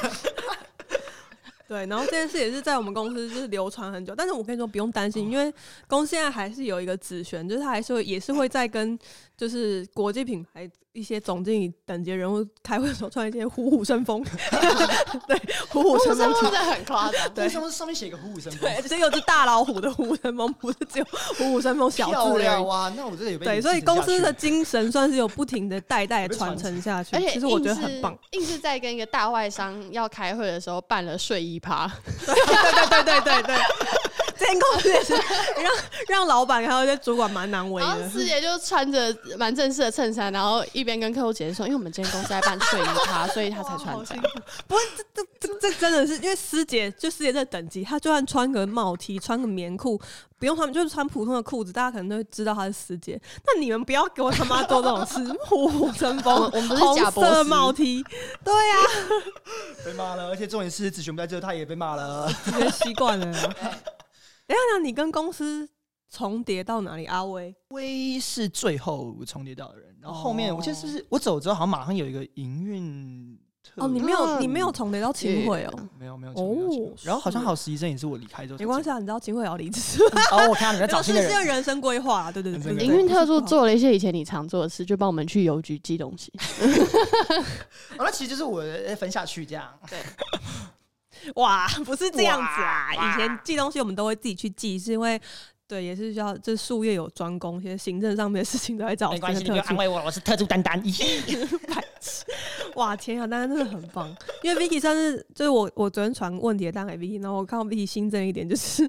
对，然后这件事也是在我们公司就是流传很久，但是我跟你说不用担心，因为公司现在还是有一个子璇，就是他还是会也是会在跟就是国际品牌一些总经理等级人物开会的时候穿一些虎虎生风，对，虎虎生风这真的很夸张。对，上面上面写个虎虎生风，对，只有只大老虎的虎虎生风，不是只有虎虎生风小漂字而已亮。哇！那我这里有被对，你所以公司的精神算是有不停的代代 传承下去而，且其实我觉得很棒。，硬是在跟一个大外商要开会的时候办了睡衣趴，对对对对对对，这间公司也是让让老板还有一些主管蛮难为然后的。师姐就穿着蛮正式的衬衫，然后一边跟客户解释说，因为我们今天公司在办睡衣趴，所以她才穿这样。不过这这这这这真的是因为师姐就师姐这等级，她就算穿个帽 T，穿个棉裤，不用穿，就是穿普通的裤子，大家可能都会知道她是师姐。那你们不要给我他妈做这种事，虎虎生我风，我们不是红贾博士色帽 T，对呀、被骂了，而且重点是子璇不在这，他也被骂了。直接习惯了。等一下，你跟公司重叠到哪里？阿威，威是最后重叠到的人，然后后面哦我记得是不是我走之后，好像马上有一个营运哦，你没有，嗯你没有重叠到秦桧哦。没有没有哦然后好像是还有实习生也是我离开之后，没关系。啊，你知道秦桧要离职，哦，我看到你在找是是新的 人，人生规划啊，对对对营运特助。做了一些以前你常做的事，就帮我们去邮局寄东西。哦，那其实就是我分下去这样。哇，不是这样子啊！以前寄东西我们都会自己去寄，是因为对，也是需要就是术业有专攻，一些行政上面的事情都在找没关系，你不这个特助。要安慰我，我是特助丹丹。白痴！哇，天啊，丹丹真的很棒，因为 Vicky 上次就是我我昨天传问题的单给 Vicky，然后我看到 Vicky 新增一点，就是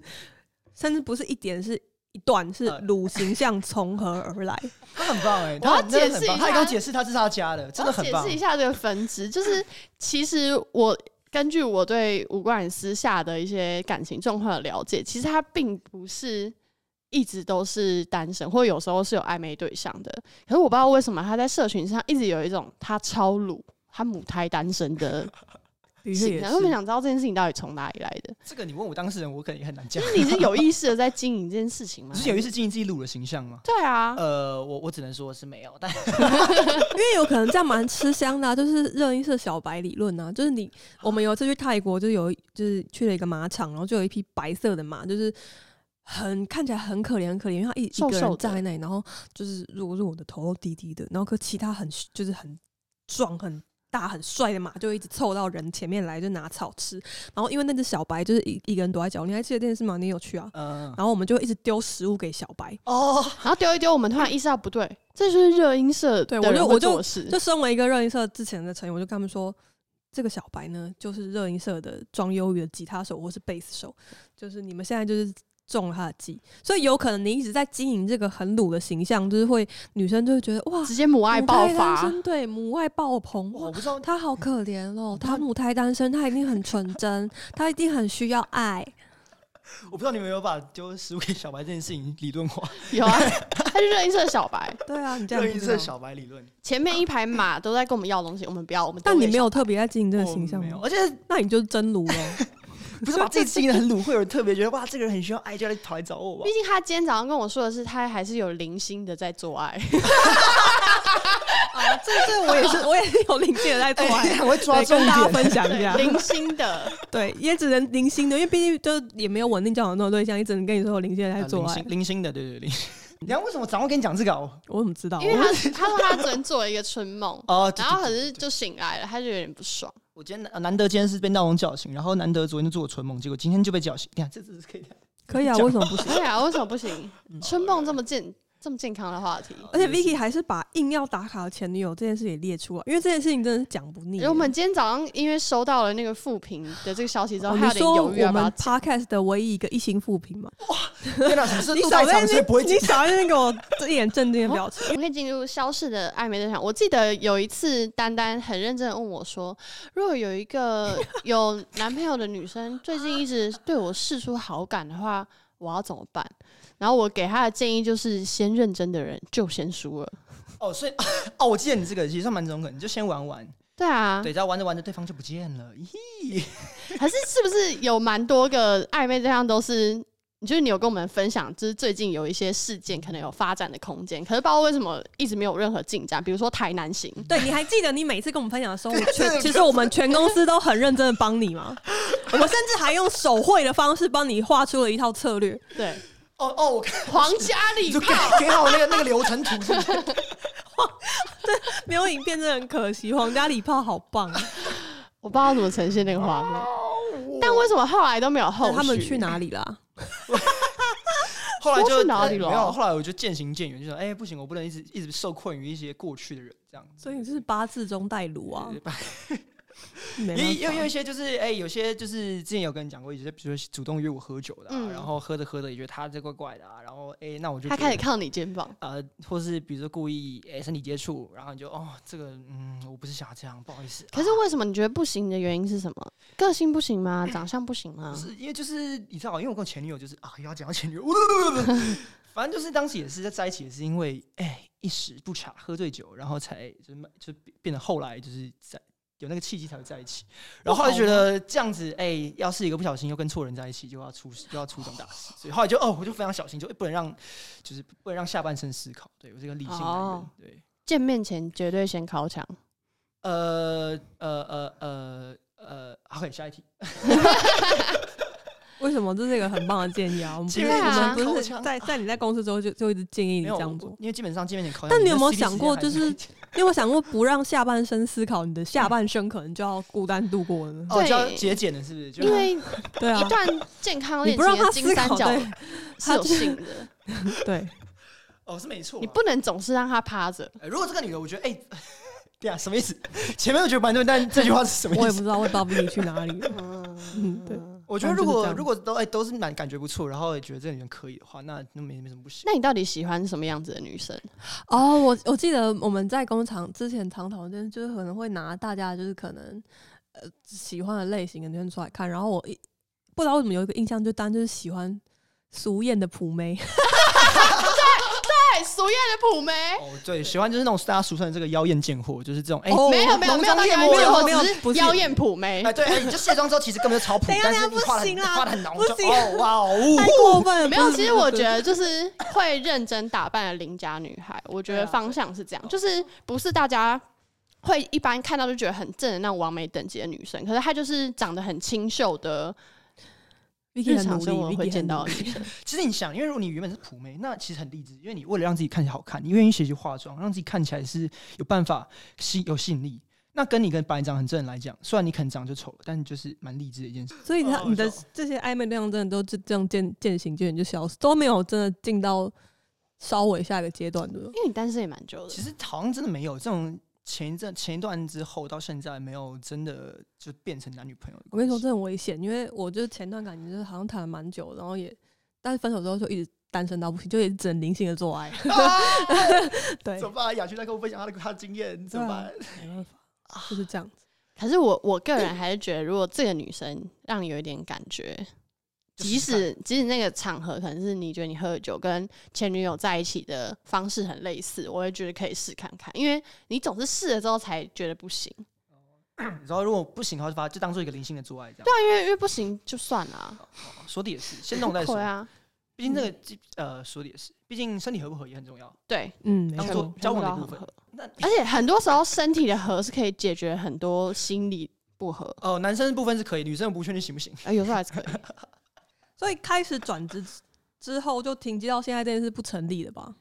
甚至不是一点是。一段是呃鲁形象从何而来？他很棒哎，我要他真的很棒解释一下他也跟我解释他这是他家的，真的很棒解释一。下这个分支，就是其实我根据我对吴冠私下的一些感情状况的了解，其实他并不是一直都是单身，或有时候是有暧昧对象的。可是我不知道为什么他在社群上一直有一种他超鲁、他母胎单身的的确也形象。我们。想知道这件事情到底从哪里来的？这个你问我当事人，我可能也很难讲就。是你是有意识的在经营这件事情吗？只是有意识经营自己卤的形象吗？对啊，呃，我我只能说是没有，但 因为有可能这样蛮吃香的、啊，就是热音社小白理论啊，就是你我们有一次去泰国，就有就是去了一个马场，然后就有一匹白色的马，就是很看起来很可怜很可怜，因为它一一个人站在那里，然后就是弱弱的头低低的，然后可其他很就是很壮很。大很帅的马就一直凑到人前面来，就拿草吃。然后因为那只小白就是一一个人躲在角落，你还记得这件事吗？你有去啊？嗯，然后我们就一直丢食物给小白，哦，然后丢一丢，我们突然意识到不对，这就是热音社对我就我就。就身为一个热音社之前的成员，我就跟他们说，这个小白呢，就是热音社的装忧郁的吉他手或是贝斯手，就是你们现在就是中了他的计，所以有可能你一直在经营这个很鲁的形象，就是会女生就会觉得哇，直接母爱爆发，对母爱爆棚，我不知道他好可怜哦，他母胎单身，他一定很纯真，他一定很需要爱。我不知道你们有没有把丢食物给小白这件事情理论化，有啊，他是热音社的小白，对啊，你这样热不知道。音社小白理论，前面一排马都在跟我们要东西，我们不要，我们但你没有特别在经营这个哦形象吗？没有而且那你就是真鲁喽。不是把自己经营的很鲁，会有人特别觉得哇，这个人很需要爱，就来跑来找我吧毕。竟他今天早上跟我说的是，他还是有零星的在做爱，啊，这这我也是，我也是有零星的在做爱哎，我会抓对重跟大家点。分享一下。零星的。对，也只能零星的，因为毕竟就也没有稳定交往那种对象，也只能跟你说有零星的在做爱啊零星。零星的，对对对。你看为什么早上跟你讲这个哦？我怎么知道？因为他他说他昨天做了一个春梦，哦，然后可对是就醒来了，他就有点不爽。我今天难难得今天是被闹钟叫醒，然后难得昨天就做我春梦，结果今天就被叫醒。你看这只是可以的。可以啊，为什么不行？可以啊，为什么不行？春梦这么健这么健康的话题，而且 Vicky 还是把硬要打卡的前女友这件事也列出来，因为这件事情真的是讲不腻因为。我们今天早上因为收到了那个复评的这个消息之后，有点你说我犹豫要不要们讲。Podcast 的唯一一个一星负评嘛？天哪，什么你少在那，紧你少在那边给我一脸震惊的表情。我们可以进入消逝的暧昧对象。我记得有一次，丹丹很认真的问我说：“如果有一个有男朋友的女生最近一直对我示出好感的话，我要怎么办？”然后我给他的建议就是：先认真的人就先输了。哦，所以 哦，我记得你这个其实算蛮中肯，你就先玩玩，对啊，对，然后玩着玩着对方就不见了，咦？还是是不是有蛮多个暧昧对象都是？就是你有跟我们分享，就是最近有一些事件可能有发展的空间，可是不知道为什么一直没有任何进展。比如说台南行，对，你还记得你每次跟我们分享的时候，我 全其实我们全公司都很认真的帮你吗？我们甚至还用手绘的方式帮你画出了一套策略。对，哦哦，我看皇家礼你 就给炮，给好那个那个流程图是不是？没有影片真的很可惜，皇家礼炮好棒。我不知道怎么呈现那个画面。但为什么后来都没有后续？他们去？哪里啦？后来就说去哪里了没有，后来我就渐行渐远，就说哎、不行，我不能一直一直受困于一些过去的人这样子。所以你是八字中带炉啊？也也有有一些就是哎、有些就是之前有跟你讲过，有些比如说主动约我喝酒的、啊，嗯然后喝着喝着也觉得他这怪怪的啊，然后哎、那我就他开始靠你肩膀，呃，或是比如说故意哎、身体接触，然后你就哦这个嗯我不是想要这样，不好意思。可是啊为什么你觉得不行的原因是什么？个性不行吗？长相不行吗不？是因为就是你知道，因为我跟我前女友就是啊，又要讲到前女友，反正就是当时也是在在一起，也是因为哎、一时不察喝醉酒，然后才就是就变变得后来就是在有那个契机才会在一起，然后后来觉得这样子哎、要是一个不小心又跟错人在一起，就要出事 就要出这种大事，所以后来就哦我就非常小心，就不能让就是不能让下半身思考，对我是个理性男人，哦对。见面前绝对先考场。呃呃呃呃呃，OK，下一题。为什么这是一个很棒的建议啊？我们不是见面前我们不是在在你在公司之后就就一直建议你这样做。因为基本上见面前考。但你有没有想过就是你有没有想过不让下半身思考，你的下半身可能就要孤单度过了？哦，就要对节俭了，是不是？就因为 对啊一，段健康你不让恋情的他思考，金三角对是有性的，对，哦是没错啊，你不能总是让他趴着。呃如果这个女的，我觉得哎，对啊，什么意思？前面我觉得蛮对，但这句话是什么意思？我也不知道，我也不知道去哪里了。嗯，对。我觉得如果如果都哎都是蛮感觉不错，然后也觉得这个女人可以的话，那那没没什么不行。那你到底喜欢什么样子的女生？哦，我我记得我们在工厂之前常讨论，就是可能会拿大家就是可能呃喜欢的类型的女生出来看，然后我一不知道为什么有一个印象，就当就是喜欢俗艳的普妹。对，俗艳的普妹。哦，对，喜欢就是那种大家俗称的这个妖艳贱货，就是这种哎。哦没有没有浓没有到妖妆艳抹艳，没有只不是妖艳普妹哎，。对，哎，你就卸妆之后，其实根本就超普，但是你画的不行啦画的很浓，就不行哦哇哦，太过分了，没有，其实我觉，得就是会认真打扮的邻家女孩，我觉得方向是这样，就是不是大家会一般看到就觉得很正的那种完美等级的女生，可是她就是长得很清秀的 Vicky 日很努力常生活会见。到的女生。其实你想，因为如果你原本是普妹，那其实很励志，因为你为了让自己看起来好看，你愿意学习化妆，让自己看起来是有办法吸有吸引力。那跟你跟白长很正人来讲，虽然你可能长得就丑了，但就是蛮励志的一件事。所以他你的这些暧昧对象真的都就这样渐渐行渐远就消失，都没有真的进到稍微下一个阶段，对不对？因为你单身也蛮久的，其实好像真的没有这种前一阵前一段之后到现在没有真的就变成男女朋友。我跟你说，这很危险，因为我就是前段感情就是好像谈了蛮久，然后也，但是分手之后就一直单身到不行，就也只能零星的做爱。啊 对，怎么办？雅群在跟我分享他的他的经验，怎么办？没办法，就是这样子。可是我我个人还是觉得，如果这个女生让你有一点感觉，即使即使那个场合可能是你觉得你喝酒跟前女友在一起的方式很类似，我也觉得可以试看看，因为你总是试了之后才觉得不行。然后如果不行的话，就把它就当做一个零星的做爱这样。对啊，因为因为不行就算了、啊。说的也是，先弄再说对。啊，毕竟这个呃说的也是，毕竟身体合不合也很重要。对，嗯，没当做。交往的一部分而且很多时候身体的合是可以解决很多心理不合，哦，男生的部分是可以，女生我不确定行不行。呃，有时候还是可以。所以开始转职之后，就停机到现在这件事不成立的吧？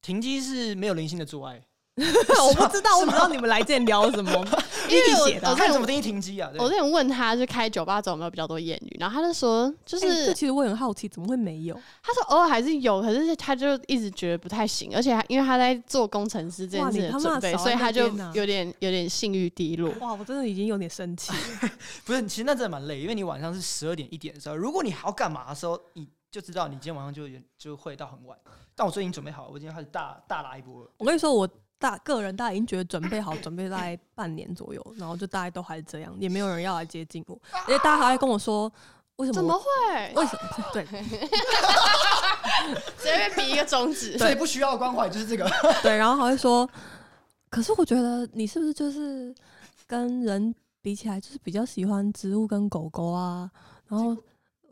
停机是没有零星的阻碍，我不知道，我不知道你们来之前聊什么，因为我写的啊我。看怎么定义停机啊？我之前问他，就开酒吧走有没有比较多艳遇，然后他就说，就就是、是其实我很好奇，怎么会没有？他说偶尔还是有，可是他就一直觉得不太行，而且他因为他在做工程师这件事准备，所以他就有点有点性欲低落。哇，我真的已经有点生气。不是，其实那真的蛮累，因为你晚上是十二点一点的时候，如果你还要干嘛的时候，你就知道你今天晚上就有就会到很晚。但我最近准备好了，我今天开始大大拉一波了。我跟你说，我大个人大家已经觉得准备好，准备大概半年左右，然后就大家都还是这样，也没有人要来接近我，而且大家还会跟我说，为什么？怎么会？为什么？对随便比一个中指。最 不需要关怀就是这个。对，然后还会说，可是我觉得你是不是就是跟人比起来，就是比较喜欢植物跟狗狗啊？然后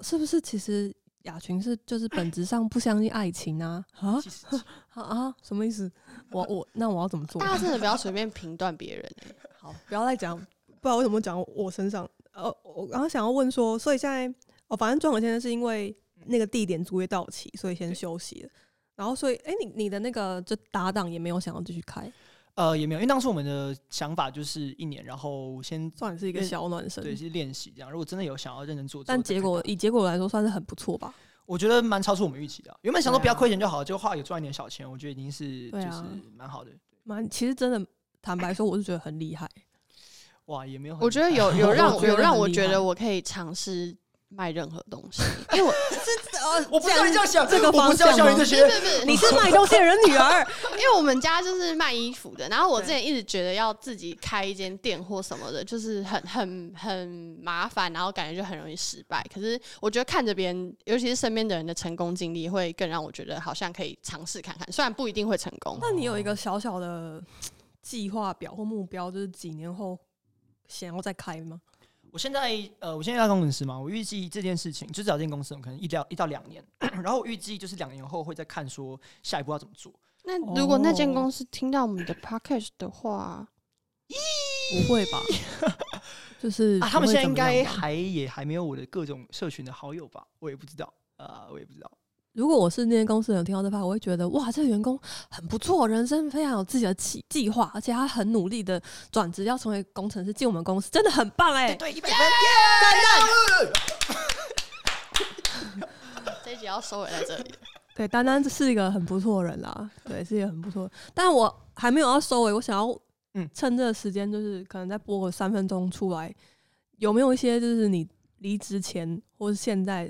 是不是其实雅群是就是本质上不相信爱情啊？啊 啊啊！什么意思？我我那我要怎么做？大家真的不要随便评断别人、欸。好，不要再讲，不知道为什么讲我身上。呃，我刚刚想要问说，所以现在哦，反正庄永现在是因为那个地点租约到期，所以先休息了。然后，所以，哎、你你的那个就搭档也没有想要继续开，呃也没有，因为当时我们的想法就是一年，然后先算是一个小暖身。对是练习这样。如果真的有想要认真做，但结果以结果来说，算是很不错吧？我觉得蛮超出我们预期的啊。原本想说不要亏钱就好，结果后来有赚一点小钱，我觉得已经是就是蛮好的。蛮，其实真的，坦白说，我是觉得很厉害。哇，也没有很我觉得有有让 我觉得有让我觉得我可以尝试卖任何东西，因为我我不是这样想，这个方向吗教你这些。不是 你是卖东西的人女儿，因为我们家就是卖衣服的，然后我之前一直觉得要自己开一间店或什么的，就是很很很麻烦，然后感觉就很容易失败。可是我觉得看着别人，尤其是身边的人的成功经历，会更让我觉得好像可以尝试看看，虽然不一定会成功。那你有一个小小的计划表或目标，就是几年后想要再开吗？我现在呃，我现在在工程师嘛，我预计这件事情就找这间公司，可能一到一到两年，然后我预计就是两年后会再看说下一步要怎么做。那如果那间哦公司听到我们的 podcast 的话，不会吧？就是啊，他们现在应该还也还没有我的各种社群的好友吧？我也不知道，呃，我也不知道。如果我是那间公司的人，听到这话，我会觉得哇，这个员工很不错，人生非常有自己的计计划，而且他很努力的转职要成为工程师，进我们公司，真的很棒哎、对，一百分，这一集要收尾在这里。对，丹丹是一个很不错的人啦，对，是一个很不错的。但我还没有要收尾，我想要嗯趁这个时间，就是可能再播个三分钟出来，有没有一些就是你离职前或是现在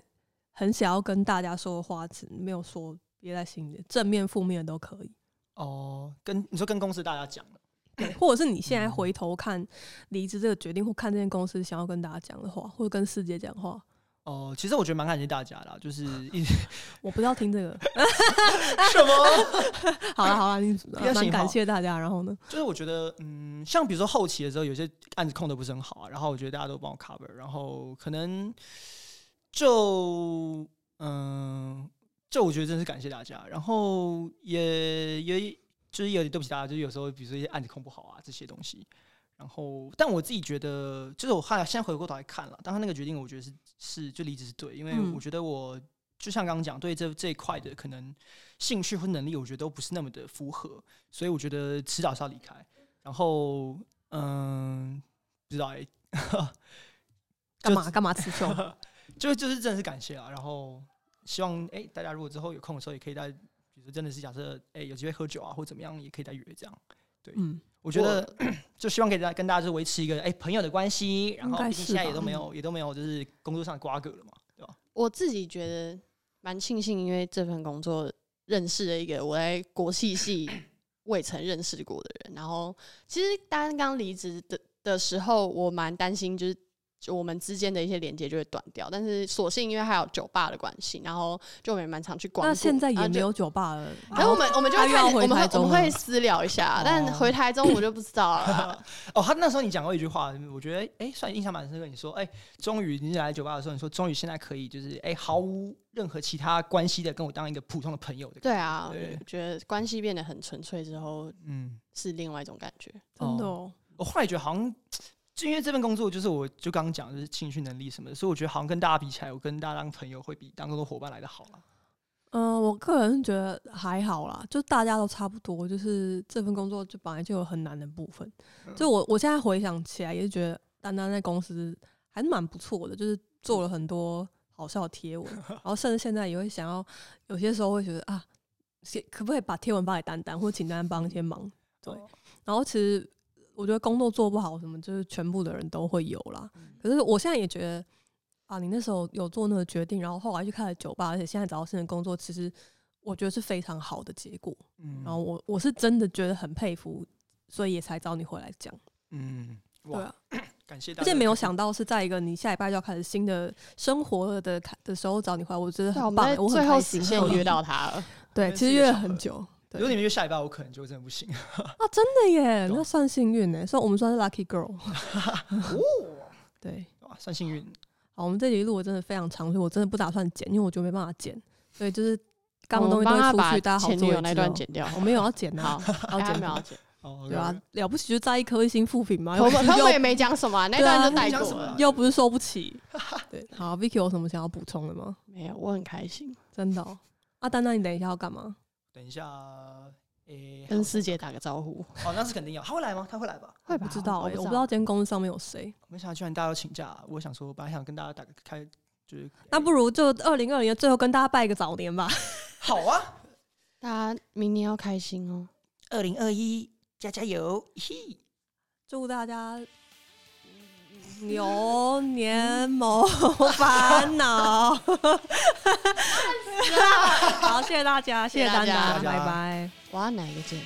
很想要跟大家说的话，只没有说憋在心里，正面、负面的都可以。哦，跟你说跟公司大家讲的，对，或者是你现在回头看离职这个决定，或看这间公司想要跟大家讲的话，或者跟世界讲话，哦，其实我觉得蛮感谢大家的啊，就是 一我不要听这个。什么，好了好了，你蛮感谢大家。然后呢？就是我觉得，嗯，像比如说后期的时候，有些案子控的不是很好啊，然后我觉得大家都帮我 cover，然后可能就嗯，就我觉得真是感谢大家，然后也也就是有点对不起大家，就是有时候比如说一些案子控不好啊这些东西，然后但我自己觉得，就是我后来现在回过头来看了，当他那个决定，我觉得是是就离职是对，因为嗯。我觉得我就像刚刚讲，对这这一块的可能兴趣或能力，我觉得都不是那么的符合，所以我觉得迟早是要离开。然后嗯，不知道哎、干嘛干嘛词穷？就就是真的是感谢啊，然后希望哎、大家如果之后有空的时候，也可以在，比如说真的是假设哎、有机会喝酒啊或怎么样，也可以再约这样。对嗯，我觉得就希望可以再跟大家就维持一个哎、朋友的关系，然后毕竟现在也都没有也都没有就是工作上的瓜葛了嘛，对吧？我自己觉得蛮庆幸，因为这份工作认识了一个我在国际系未曾认识过的人。然后，其实大家刚离职的的时候，我蛮担心，就是就我们之间的一些连接就会断掉。但是，所幸因为还有酒吧的关系，然后就我们也蛮常去逛。那现在也没有。有酒吧了。可是我们我们就会看，我们会我们会私聊一下，但哦回台中我就不知道了。哦，他那时候你讲过一句话，我觉得哎、算印象蛮深刻。你说哎、终于你来酒吧的时候，你说终于现在可以就是哎、毫无任何其他关系的跟我当一个普通的朋友的。对啊，觉得关系变得很纯粹之后，嗯，是另外一种感觉。真的哦，我后来觉得好像，就因为这份工作，就是我就刚刚讲，就是情绪能力什么的，所以我觉得好像跟大家比起来，我跟大家当朋友会比当工作伙伴来的好了。嗯，我个人是觉得还好啦，就大家都差不多，就是这份工作就本来就有很难的部分。嗯就我我现在回想起来，也是觉得丹丹在公司还是蛮不错的，就是做了很多好笑的贴文，然后甚至现在也会想要，有些时候会觉得啊，写可不可以把贴文发给丹丹，或者请丹丹帮一些忙。对哦然后其实我觉得工作做不好什么，就是全部的人都会有啦。嗯可是我现在也觉得啊，你那时候有做那个决定，然后后来去开了酒吧，而且现在找到新的工作，其实我觉得是非常好的结果。嗯然后我我是真的觉得很佩服，所以也才找你回来讲。嗯，对，啊，感谢大家。而且没有想到是在一个你下礼拜就要开始新的生活的开的时候找你回来，我觉得很棒、欸，我很开心。时间很有意义约到 他了。对，其实约了很久。对如果你们约下礼拜，我可能就真的不行。啊，真的耶，那算幸运呢，算我们算是 lucky girl。对，哇，算幸运。好，我们这集录的真的非常长，所以我真的不打算剪，因为我觉得没办法剪。所以就是刚刚东西都出去，大家好前女友那做为之哦段剪掉。我没有要剪啊，好，要剪他没有要剪。哦，对啊，了不起就摘一颗星负评嘛，他们也没讲什么啊，那段就带过。又不是收不起。对，好，Vicky 有什么想要补充的吗？没有，我很开心，真的、哦？啊，丹丹，你等一下要干嘛？等一下，诶，跟师姐打个招呼。哦，那是肯定要，他会来吗？他会来吧？会吧？不知道哎、我我不知道。今天公司上面有谁。没想到居然大家都请假，我想说，本来想跟大家打个开，就是那不如就二零二零最后跟大家拜个早年吧。好啊，大家明年要开心哦。二零二一加加油，嘿。祝大家牛年谋 烦恼。好，谢谢大家，谢谢大家拜拜。我要哪一个键？